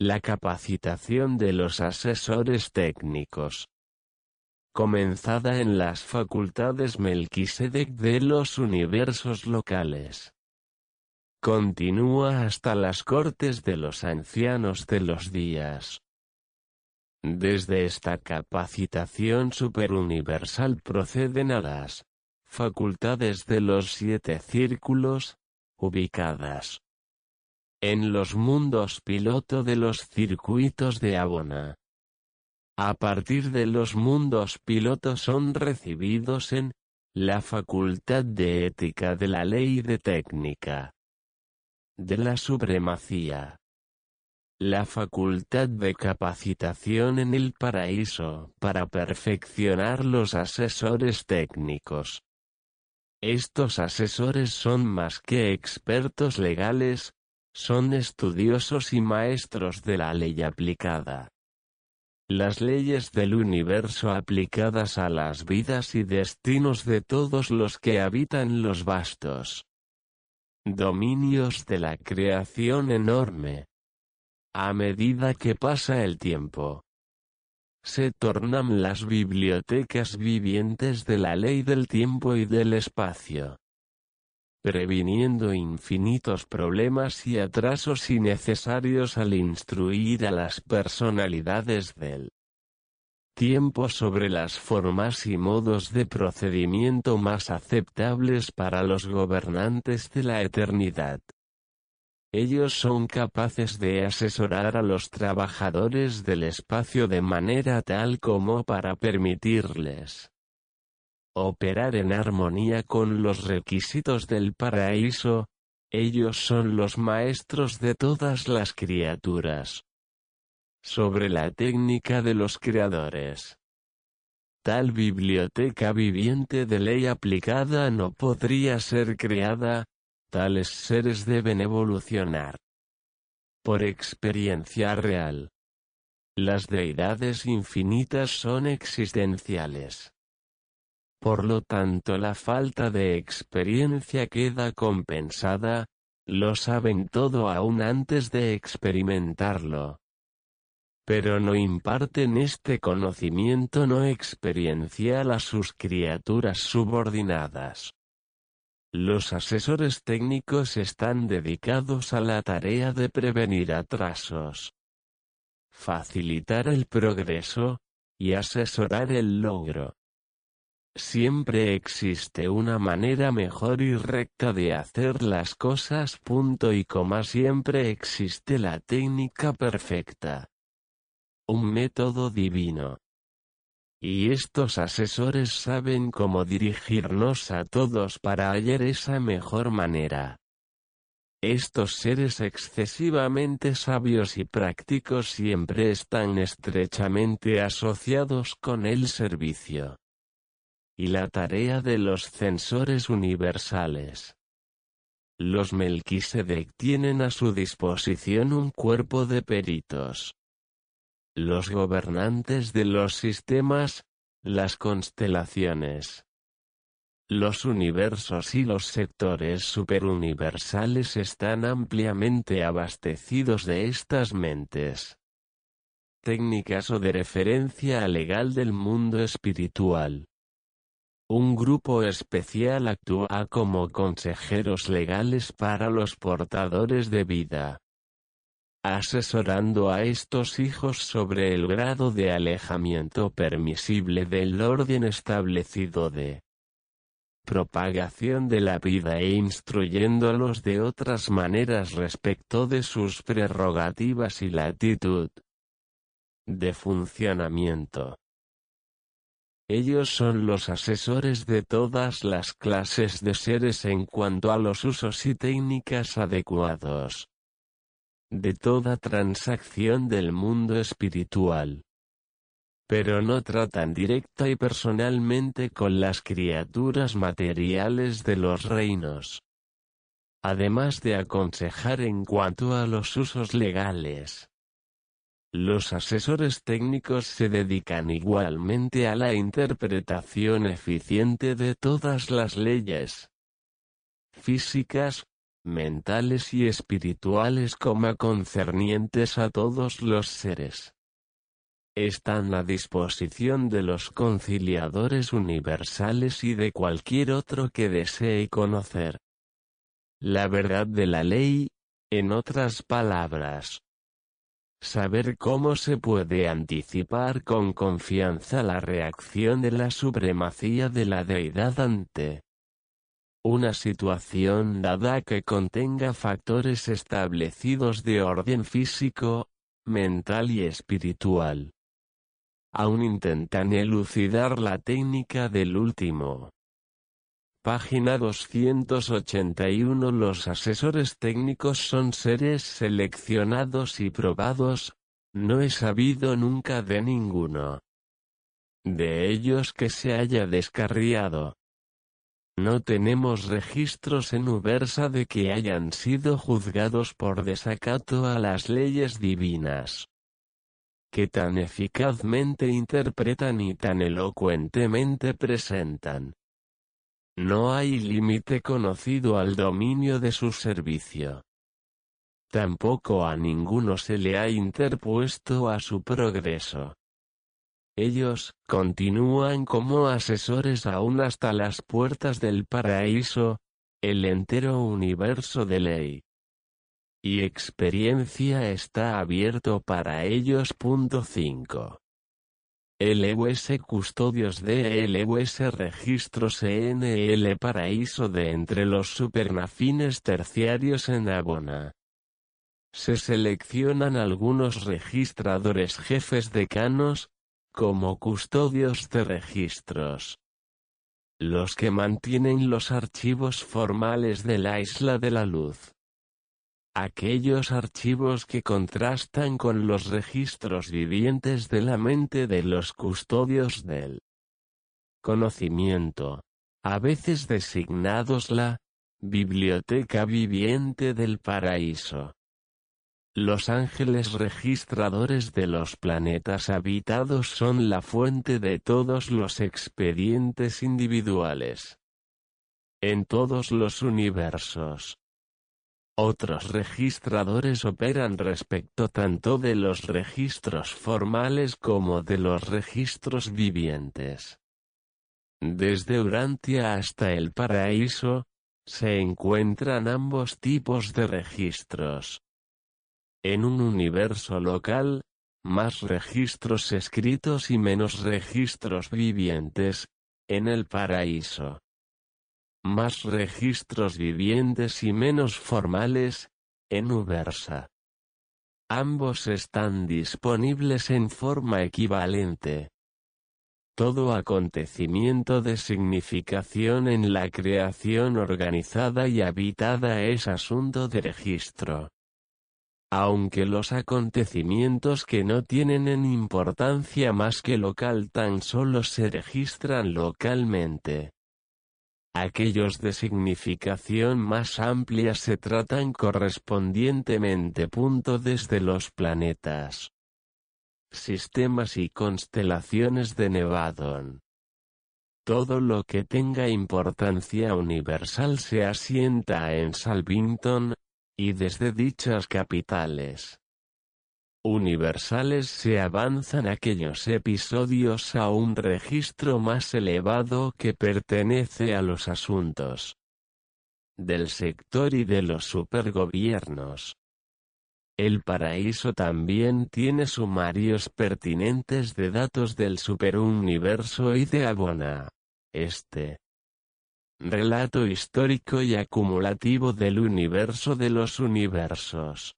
La capacitación de los asesores técnicos comenzada en las facultades Melquisedec de los universos locales. Continúa hasta las cortes de los ancianos de los días. Desde esta capacitación superuniversal proceden a las facultades de los siete círculos, ubicadas en los mundos piloto de los circuitos de Abona. A partir de los mundos pilotos son recibidos en la Facultad de Ética de la Ley de Técnica de la Supremacía. La Facultad de Capacitación en el Paraíso para perfeccionar los asesores técnicos. Estos asesores son más que expertos legales, son estudiosos y maestros de la ley aplicada. Las leyes del universo aplicadas a las vidas y destinos de todos los que habitan los vastos dominios de la creación enorme. A medida que pasa el tiempo, se tornan las bibliotecas vivientes de la ley del tiempo y del espacio previniendo infinitos problemas y atrasos innecesarios al instruir a las personalidades del tiempo sobre las formas y modos de procedimiento más aceptables para los gobernantes de la eternidad. Ellos son capaces de asesorar a los trabajadores del espacio de manera tal como para permitirles operar en armonía con los requisitos del paraíso, ellos son los maestros de todas las criaturas. Sobre la técnica de los creadores. Tal biblioteca viviente de ley aplicada no podría ser creada, tales seres deben evolucionar. Por experiencia real. Las deidades infinitas son existenciales. Por lo tanto la falta de experiencia queda compensada, lo saben todo aún antes de experimentarlo. Pero no imparten este conocimiento no experiencial a sus criaturas subordinadas. Los asesores técnicos están dedicados a la tarea de prevenir atrasos, facilitar el progreso, y asesorar el logro. Siempre existe una manera mejor y recta de hacer las cosas. Punto y coma siempre existe la técnica perfecta. Un método divino. Y estos asesores saben cómo dirigirnos a todos para hallar esa mejor manera. Estos seres excesivamente sabios y prácticos siempre están estrechamente asociados con el servicio y la tarea de los censores universales. Los Melquisedec tienen a su disposición un cuerpo de peritos. Los gobernantes de los sistemas, las constelaciones, los universos y los sectores superuniversales están ampliamente abastecidos de estas mentes. Técnicas o de referencia legal del mundo espiritual. Un grupo especial actúa como consejeros legales para los portadores de vida, asesorando a estos hijos sobre el grado de alejamiento permisible del orden establecido de propagación de la vida e instruyéndolos de otras maneras respecto de sus prerrogativas y latitud de funcionamiento. Ellos son los asesores de todas las clases de seres en cuanto a los usos y técnicas adecuados de toda transacción del mundo espiritual. Pero no tratan directa y personalmente con las criaturas materiales de los reinos. Además de aconsejar en cuanto a los usos legales los asesores técnicos se dedican igualmente a la interpretación eficiente de todas las leyes físicas, mentales y espirituales como concernientes a todos los seres. Están a disposición de los conciliadores universales y de cualquier otro que desee conocer la verdad de la ley, en otras palabras, Saber cómo se puede anticipar con confianza la reacción de la supremacía de la deidad ante una situación dada que contenga factores establecidos de orden físico, mental y espiritual. Aún intentan elucidar la técnica del último. Página 281 Los asesores técnicos son seres seleccionados y probados, no he sabido nunca de ninguno de ellos que se haya descarriado. No tenemos registros en Ubersa de que hayan sido juzgados por desacato a las leyes divinas que tan eficazmente interpretan y tan elocuentemente presentan. No hay límite conocido al dominio de su servicio. Tampoco a ninguno se le ha interpuesto a su progreso. Ellos continúan como asesores aún hasta las puertas del paraíso, el entero universo de ley y experiencia está abierto para ellos. 5. LUS Custodios de LUS Registros ENL Paraíso de entre los supernafines terciarios en Abona. Se seleccionan algunos registradores jefes decanos, como custodios de registros. Los que mantienen los archivos formales de la Isla de la Luz. Aquellos archivos que contrastan con los registros vivientes de la mente de los custodios del conocimiento, a veces designados la Biblioteca Viviente del Paraíso. Los ángeles registradores de los planetas habitados son la fuente de todos los expedientes individuales. En todos los universos. Otros registradores operan respecto tanto de los registros formales como de los registros vivientes. Desde Urantia hasta el paraíso, se encuentran ambos tipos de registros. En un universo local, más registros escritos y menos registros vivientes, en el paraíso. Más registros vivientes y menos formales, en Ubersa. Ambos están disponibles en forma equivalente. Todo acontecimiento de significación en la creación organizada y habitada es asunto de registro aunque los acontecimientos que no tienen en importancia más que local tan solo se registran localmente. Aquellos de significación más amplia se tratan correspondientemente. Desde los planetas, sistemas y constelaciones de Nevadon. Todo lo que tenga importancia universal se asienta en Salvington, y desde dichas capitales universales se avanzan aquellos episodios a un registro más elevado que pertenece a los asuntos del sector y de los supergobiernos. El paraíso también tiene sumarios pertinentes de datos del superuniverso y de Abona. Este relato histórico y acumulativo del universo de los universos.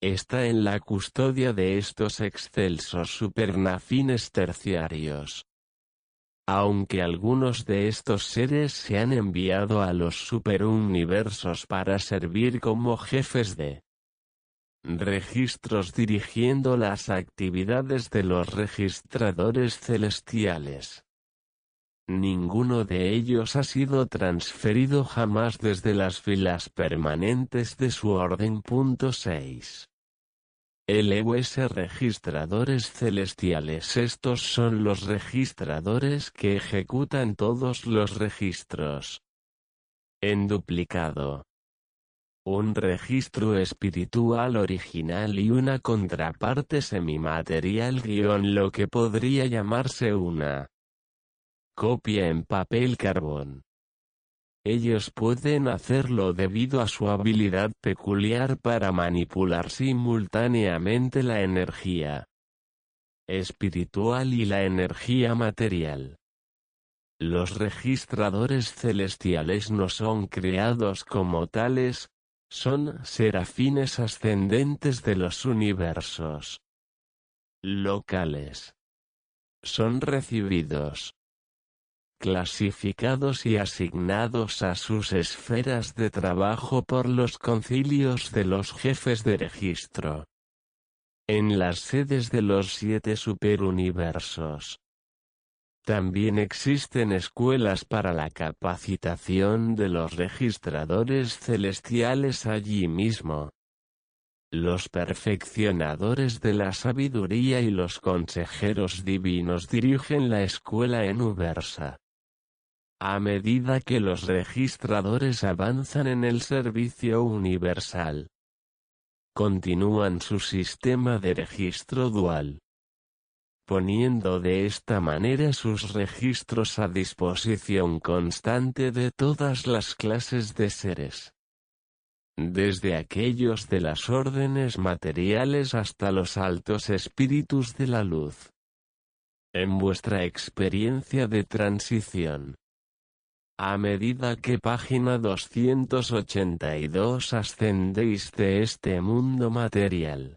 Está en la custodia de estos excelsos supernafines terciarios. Aunque algunos de estos seres se han enviado a los superuniversos para servir como jefes de registros dirigiendo las actividades de los registradores celestiales. Ninguno de ellos ha sido transferido jamás desde las filas permanentes de su orden. 6. LUS registradores celestiales Estos son los registradores que ejecutan todos los registros. En duplicado. Un registro espiritual original y una contraparte semimaterial guion lo que podría llamarse una copia en papel carbón. Ellos pueden hacerlo debido a su habilidad peculiar para manipular simultáneamente la energía espiritual y la energía material. Los registradores celestiales no son creados como tales, son serafines ascendentes de los universos locales. Son recibidos clasificados y asignados a sus esferas de trabajo por los concilios de los jefes de registro. En las sedes de los siete superuniversos. También existen escuelas para la capacitación de los registradores celestiales allí mismo. Los perfeccionadores de la sabiduría y los consejeros divinos dirigen la escuela en Ubersa. A medida que los registradores avanzan en el servicio universal, continúan su sistema de registro dual. poniendo de esta manera sus registros a disposición constante de todas las clases de seres. Desde aquellos de las órdenes materiales hasta los altos espíritus de la luz. En vuestra experiencia de transición. A medida que página 282 ascendéis de este mundo material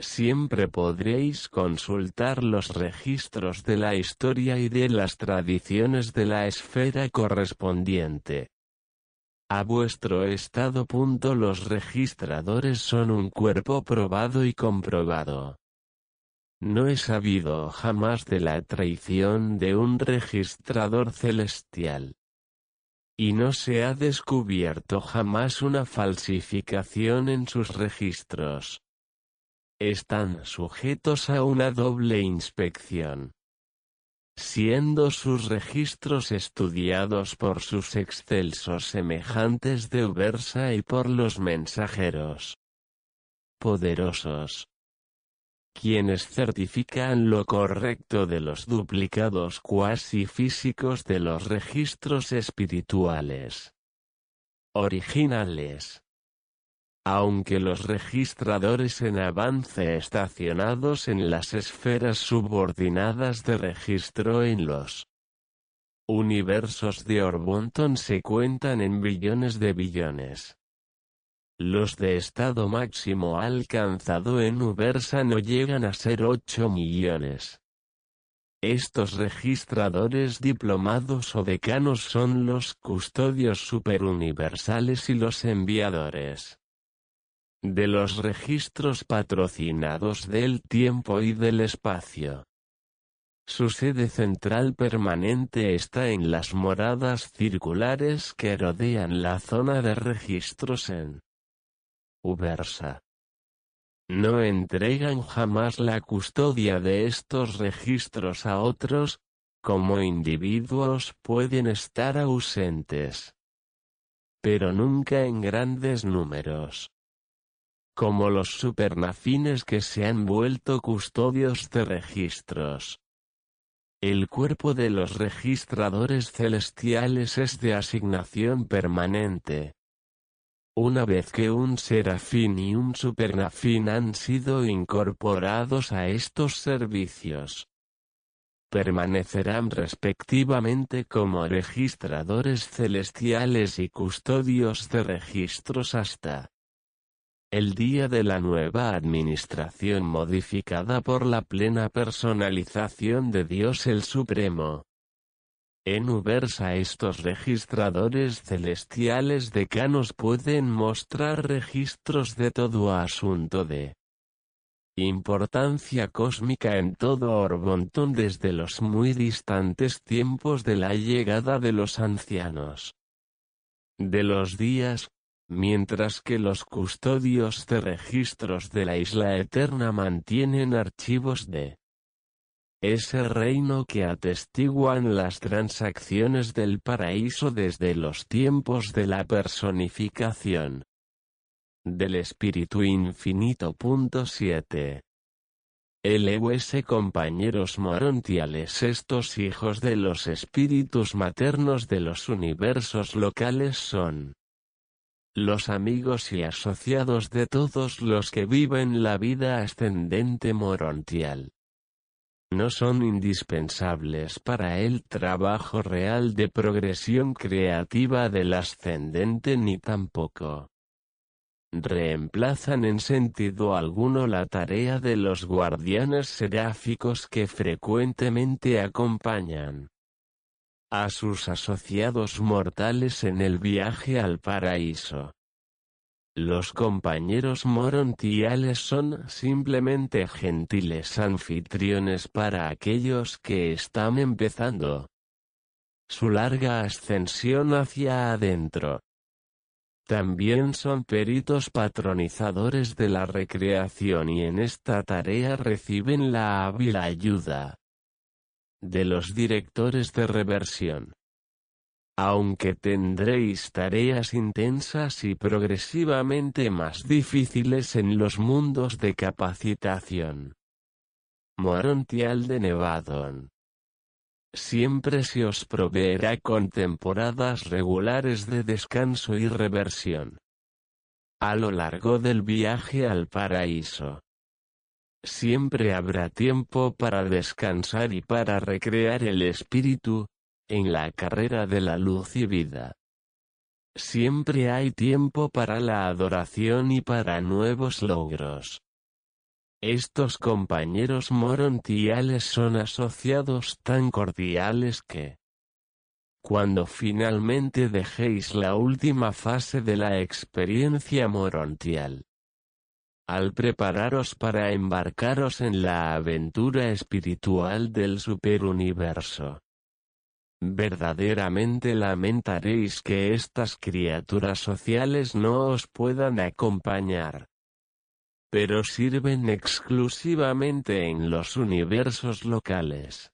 Siempre podréis consultar los registros de la historia y de las tradiciones de la esfera correspondiente. A vuestro estado. Los registradores son un cuerpo probado y comprobado. No he sabido jamás de la traición de un registrador celestial. Y no se ha descubierto jamás una falsificación en sus registros están sujetos a una doble inspección. Siendo sus registros estudiados por sus excelsos semejantes de Ubersa y por los mensajeros poderosos, quienes certifican lo correcto de los duplicados cuasi físicos de los registros espirituales originales aunque los registradores en avance estacionados en las esferas subordinadas de registro en los universos de Orbonton se cuentan en billones de billones. Los de estado máximo alcanzado en Ubersa no llegan a ser 8 millones. Estos registradores diplomados o decanos son los custodios superuniversales y los enviadores de los registros patrocinados del tiempo y del espacio. Su sede central permanente está en las moradas circulares que rodean la zona de registros en Ubersa. No entregan jamás la custodia de estos registros a otros, como individuos pueden estar ausentes. Pero nunca en grandes números como los supernafines que se han vuelto custodios de registros. El cuerpo de los registradores celestiales es de asignación permanente. Una vez que un serafín y un supernafín han sido incorporados a estos servicios, permanecerán respectivamente como registradores celestiales y custodios de registros hasta el día de la nueva administración modificada por la plena personalización de Dios el Supremo. En Ubersa estos registradores celestiales decanos pueden mostrar registros de todo asunto de importancia cósmica en todo Orbonton desde los muy distantes tiempos de la llegada de los ancianos. De los días, mientras que los custodios de registros de la Isla Eterna mantienen archivos de ese reino que atestiguan las transacciones del paraíso desde los tiempos de la personificación del Espíritu Infinito. 7. LUS compañeros morontiales estos hijos de los espíritus maternos de los universos locales son los amigos y asociados de todos los que viven la vida ascendente morontial. No son indispensables para el trabajo real de progresión creativa del ascendente ni tampoco reemplazan en sentido alguno la tarea de los guardianes seráficos que frecuentemente acompañan a sus asociados mortales en el viaje al paraíso. Los compañeros morontiales son simplemente gentiles anfitriones para aquellos que están empezando su larga ascensión hacia adentro. También son peritos patronizadores de la recreación y en esta tarea reciben la hábil ayuda de los directores de reversión. Aunque tendréis tareas intensas y progresivamente más difíciles en los mundos de capacitación. Morontial de Nevadon. Siempre se os proveerá con temporadas regulares de descanso y reversión. A lo largo del viaje al paraíso. Siempre habrá tiempo para descansar y para recrear el espíritu, en la carrera de la luz y vida. Siempre hay tiempo para la adoración y para nuevos logros. Estos compañeros morontiales son asociados tan cordiales que, cuando finalmente dejéis la última fase de la experiencia morontial, al prepararos para embarcaros en la aventura espiritual del superuniverso, verdaderamente lamentaréis que estas criaturas sociales no os puedan acompañar pero sirven exclusivamente en los universos locales.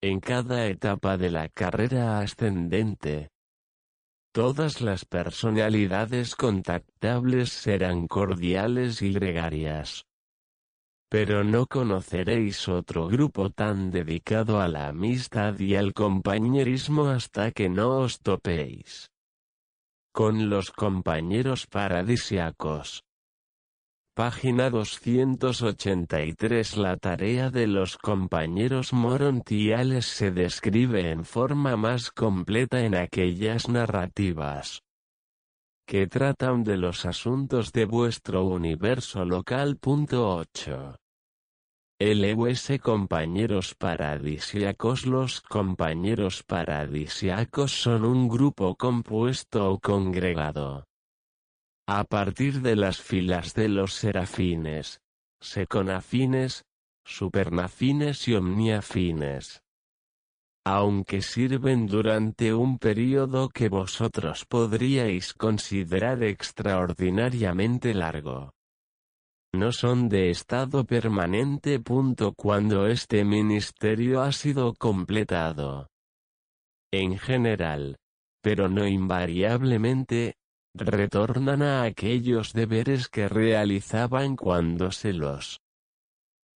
En cada etapa de la carrera ascendente, todas las personalidades contactables serán cordiales y gregarias. Pero no conoceréis otro grupo tan dedicado a la amistad y al compañerismo hasta que no os topéis con los compañeros paradisiacos. Página 283 La tarea de los compañeros morontiales se describe en forma más completa en aquellas narrativas que tratan de los asuntos de vuestro universo local. 8. LUS Compañeros Paradisiacos Los compañeros paradisiacos son un grupo compuesto o congregado a partir de las filas de los serafines, seconafines, supernafines y omniafines. Aunque sirven durante un periodo que vosotros podríais considerar extraordinariamente largo. No son de estado permanente. Cuando este ministerio ha sido completado. En general, pero no invariablemente, retornan a aquellos deberes que realizaban cuando se los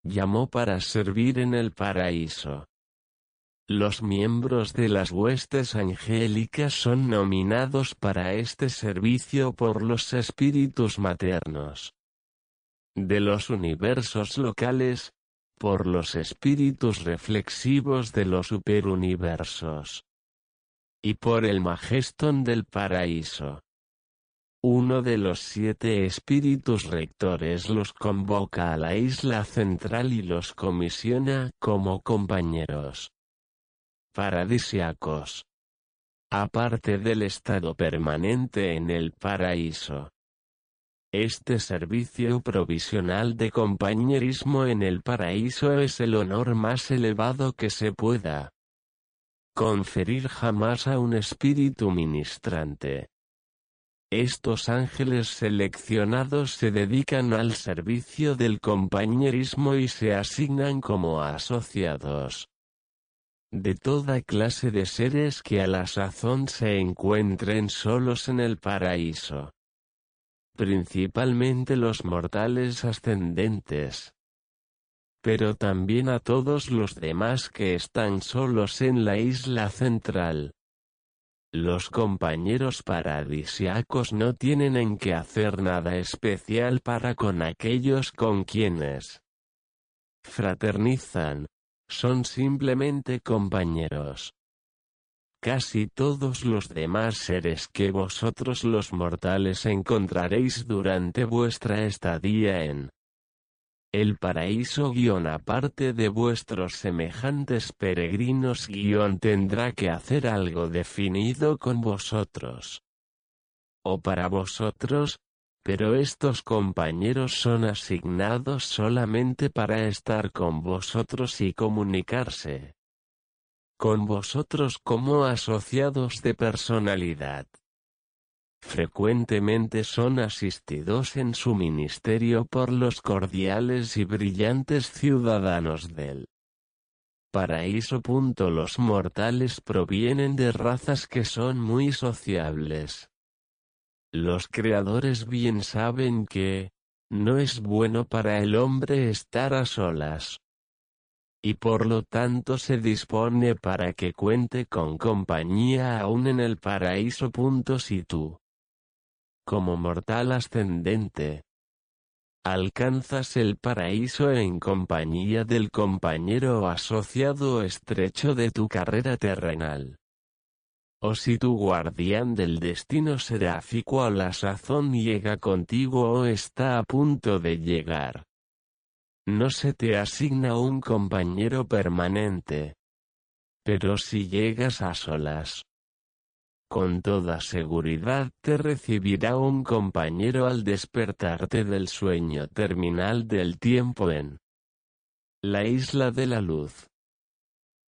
llamó para servir en el paraíso. Los miembros de las huestes angélicas son nominados para este servicio por los espíritus maternos de los universos locales, por los espíritus reflexivos de los superuniversos y por el majestón del paraíso. Uno de los siete espíritus rectores los convoca a la isla central y los comisiona como compañeros paradisiacos. Aparte del estado permanente en el paraíso. Este servicio provisional de compañerismo en el paraíso es el honor más elevado que se pueda conferir jamás a un espíritu ministrante. Estos ángeles seleccionados se dedican al servicio del compañerismo y se asignan como asociados de toda clase de seres que a la sazón se encuentren solos en el paraíso. Principalmente los mortales ascendentes. Pero también a todos los demás que están solos en la isla central. Los compañeros paradisiacos no tienen en qué hacer nada especial para con aquellos con quienes fraternizan, son simplemente compañeros. Casi todos los demás seres que vosotros los mortales encontraréis durante vuestra estadía en el paraíso aparte de vuestros semejantes peregrinos tendrá que hacer algo definido con vosotros. O para vosotros, pero estos compañeros son asignados solamente para estar con vosotros y comunicarse con vosotros como asociados de personalidad frecuentemente son asistidos en su ministerio por los cordiales y brillantes ciudadanos del paraíso. Los mortales provienen de razas que son muy sociables. Los creadores bien saben que, no es bueno para el hombre estar a solas. Y por lo tanto se dispone para que cuente con compañía aún en el paraíso. Si tú, como mortal ascendente, alcanzas el paraíso en compañía del compañero asociado estrecho de tu carrera terrenal. O si tu guardián del destino seráfico a la sazón llega contigo o está a punto de llegar no se te asigna un compañero permanente. Pero si llegas a solas, con toda seguridad te recibirá un compañero al despertarte del sueño terminal del tiempo en la isla de la luz.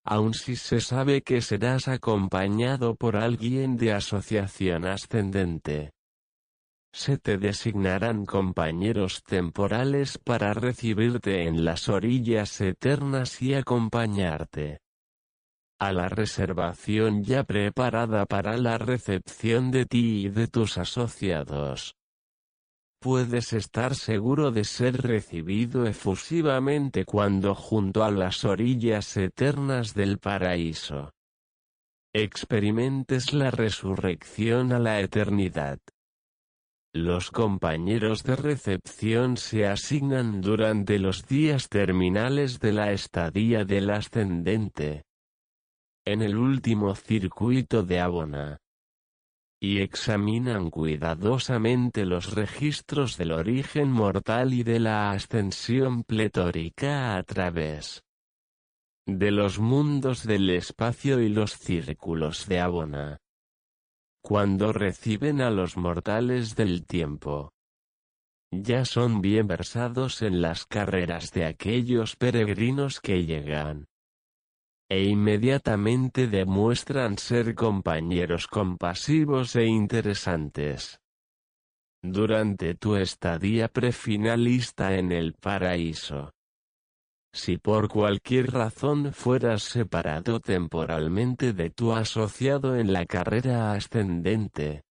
Aun si se sabe que serás acompañado por alguien de asociación ascendente se te designarán compañeros temporales para recibirte en las orillas eternas y acompañarte a la reservación ya preparada para la recepción de ti y de tus asociados. Puedes estar seguro de ser recibido efusivamente cuando junto a las orillas eternas del paraíso experimentes la resurrección a la eternidad. Los compañeros de recepción se asignan durante los días terminales de la estadía del ascendente. En el último circuito de Abona. Y examinan cuidadosamente los registros del origen mortal y de la ascensión pletórica a través de los mundos del espacio y los círculos de Abona cuando reciben a los mortales del tiempo. Ya son bien versados en las carreras de aquellos peregrinos que llegan. E inmediatamente demuestran ser compañeros compasivos e interesantes. Durante tu estadía prefinalista en el paraíso, si por cualquier razón fueras separado temporalmente de tu asociado en la carrera ascendente.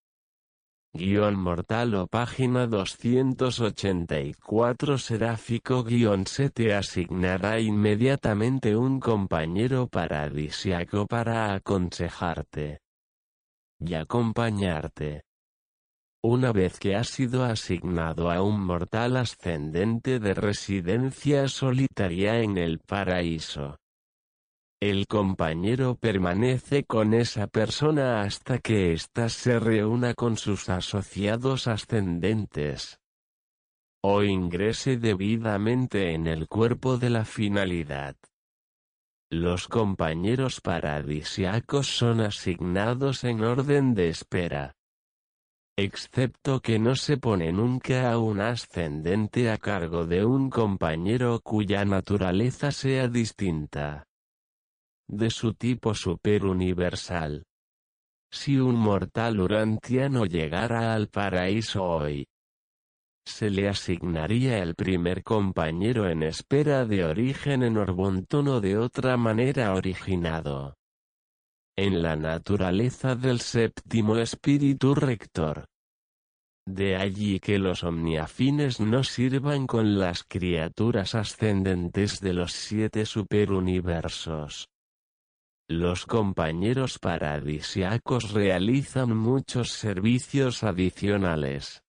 Guión mortal o página 284 seráfico guion se te asignará inmediatamente un compañero paradisiaco para aconsejarte y acompañarte. Una vez que ha sido asignado a un mortal ascendente de residencia solitaria en el paraíso, el compañero permanece con esa persona hasta que ésta se reúna con sus asociados ascendentes o ingrese debidamente en el cuerpo de la finalidad. Los compañeros paradisiacos son asignados en orden de espera excepto que no se pone nunca a un ascendente a cargo de un compañero cuya naturaleza sea distinta de su tipo superuniversal. Si un mortal urantiano llegara al paraíso hoy, se le asignaría el primer compañero en espera de origen en Orbontono de otra manera originado en la naturaleza del séptimo espíritu rector. De allí que los omniafines no sirvan con las criaturas ascendentes de los siete superuniversos. Los compañeros paradisiacos realizan muchos servicios adicionales.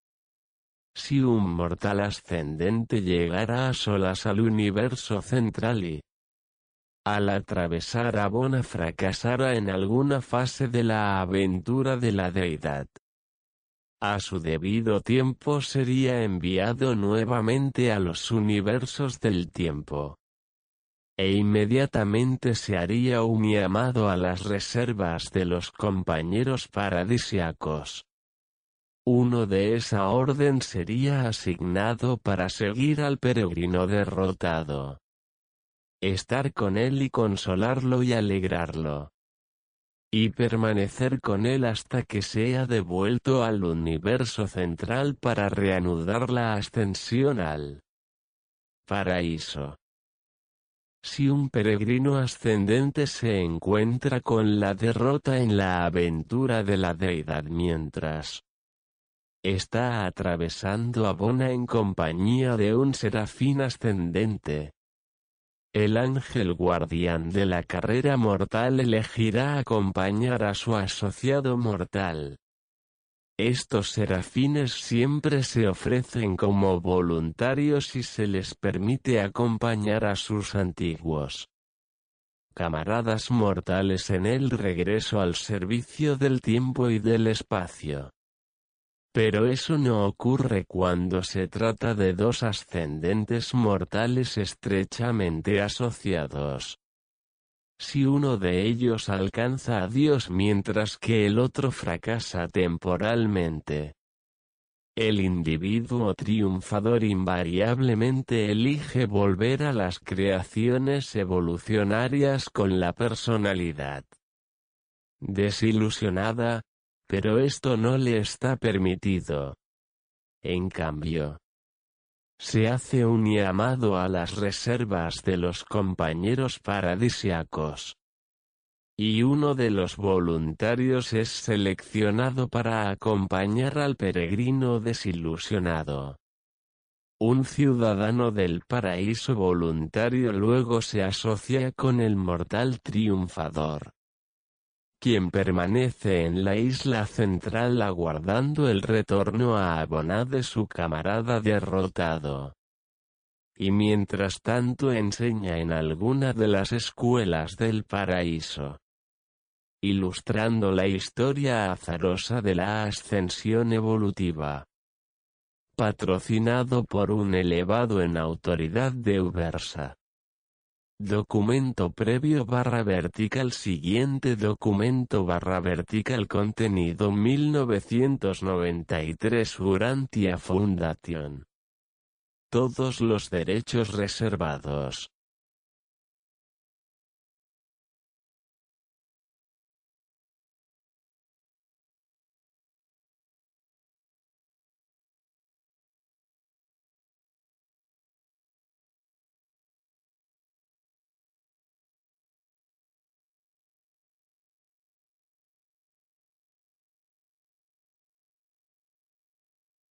Si un mortal ascendente llegara a solas al universo central y, al atravesar Abona fracasara en alguna fase de la aventura de la deidad. A su debido tiempo sería enviado nuevamente a los universos del tiempo. E inmediatamente se haría un llamado a las reservas de los compañeros paradisiacos. Uno de esa orden sería asignado para seguir al peregrino derrotado estar con él y consolarlo y alegrarlo. Y permanecer con él hasta que sea devuelto al universo central para reanudar la ascensión al paraíso. Si un peregrino ascendente se encuentra con la derrota en la aventura de la deidad mientras está atravesando Abona en compañía de un serafín ascendente, El ángel guardián de la carrera mortal elegirá acompañar a su asociado mortal. Estos serafines siempre se ofrecen como voluntarios y se les permite acompañar a sus antiguos camaradas mortales en el regreso al servicio del tiempo y del espacio. Pero eso no ocurre cuando se trata de dos ascendentes mortales estrechamente asociados. Si uno de ellos alcanza a Dios mientras que el otro fracasa temporalmente, el individuo triunfador invariablemente elige volver a las creaciones evolucionarias con la personalidad desilusionada, pero esto no le está permitido. En cambio, se hace un llamado a las reservas de los compañeros paradisiacos. Y uno de los voluntarios es seleccionado para acompañar al peregrino desilusionado. Un ciudadano del paraíso voluntario luego se asocia con el mortal triunfador quien permanece en la isla central aguardando el retorno a Aboná de su camarada derrotado. Y mientras tanto enseña en alguna de las escuelas del paraíso. Ilustrando la historia azarosa de la ascensión evolutiva. Patrocinado por un elevado en autoridad de Ubersa. Documento previo barra vertical Siguiente documento barra vertical Contenido 1993 Urantia Foundation. Todos los derechos reservados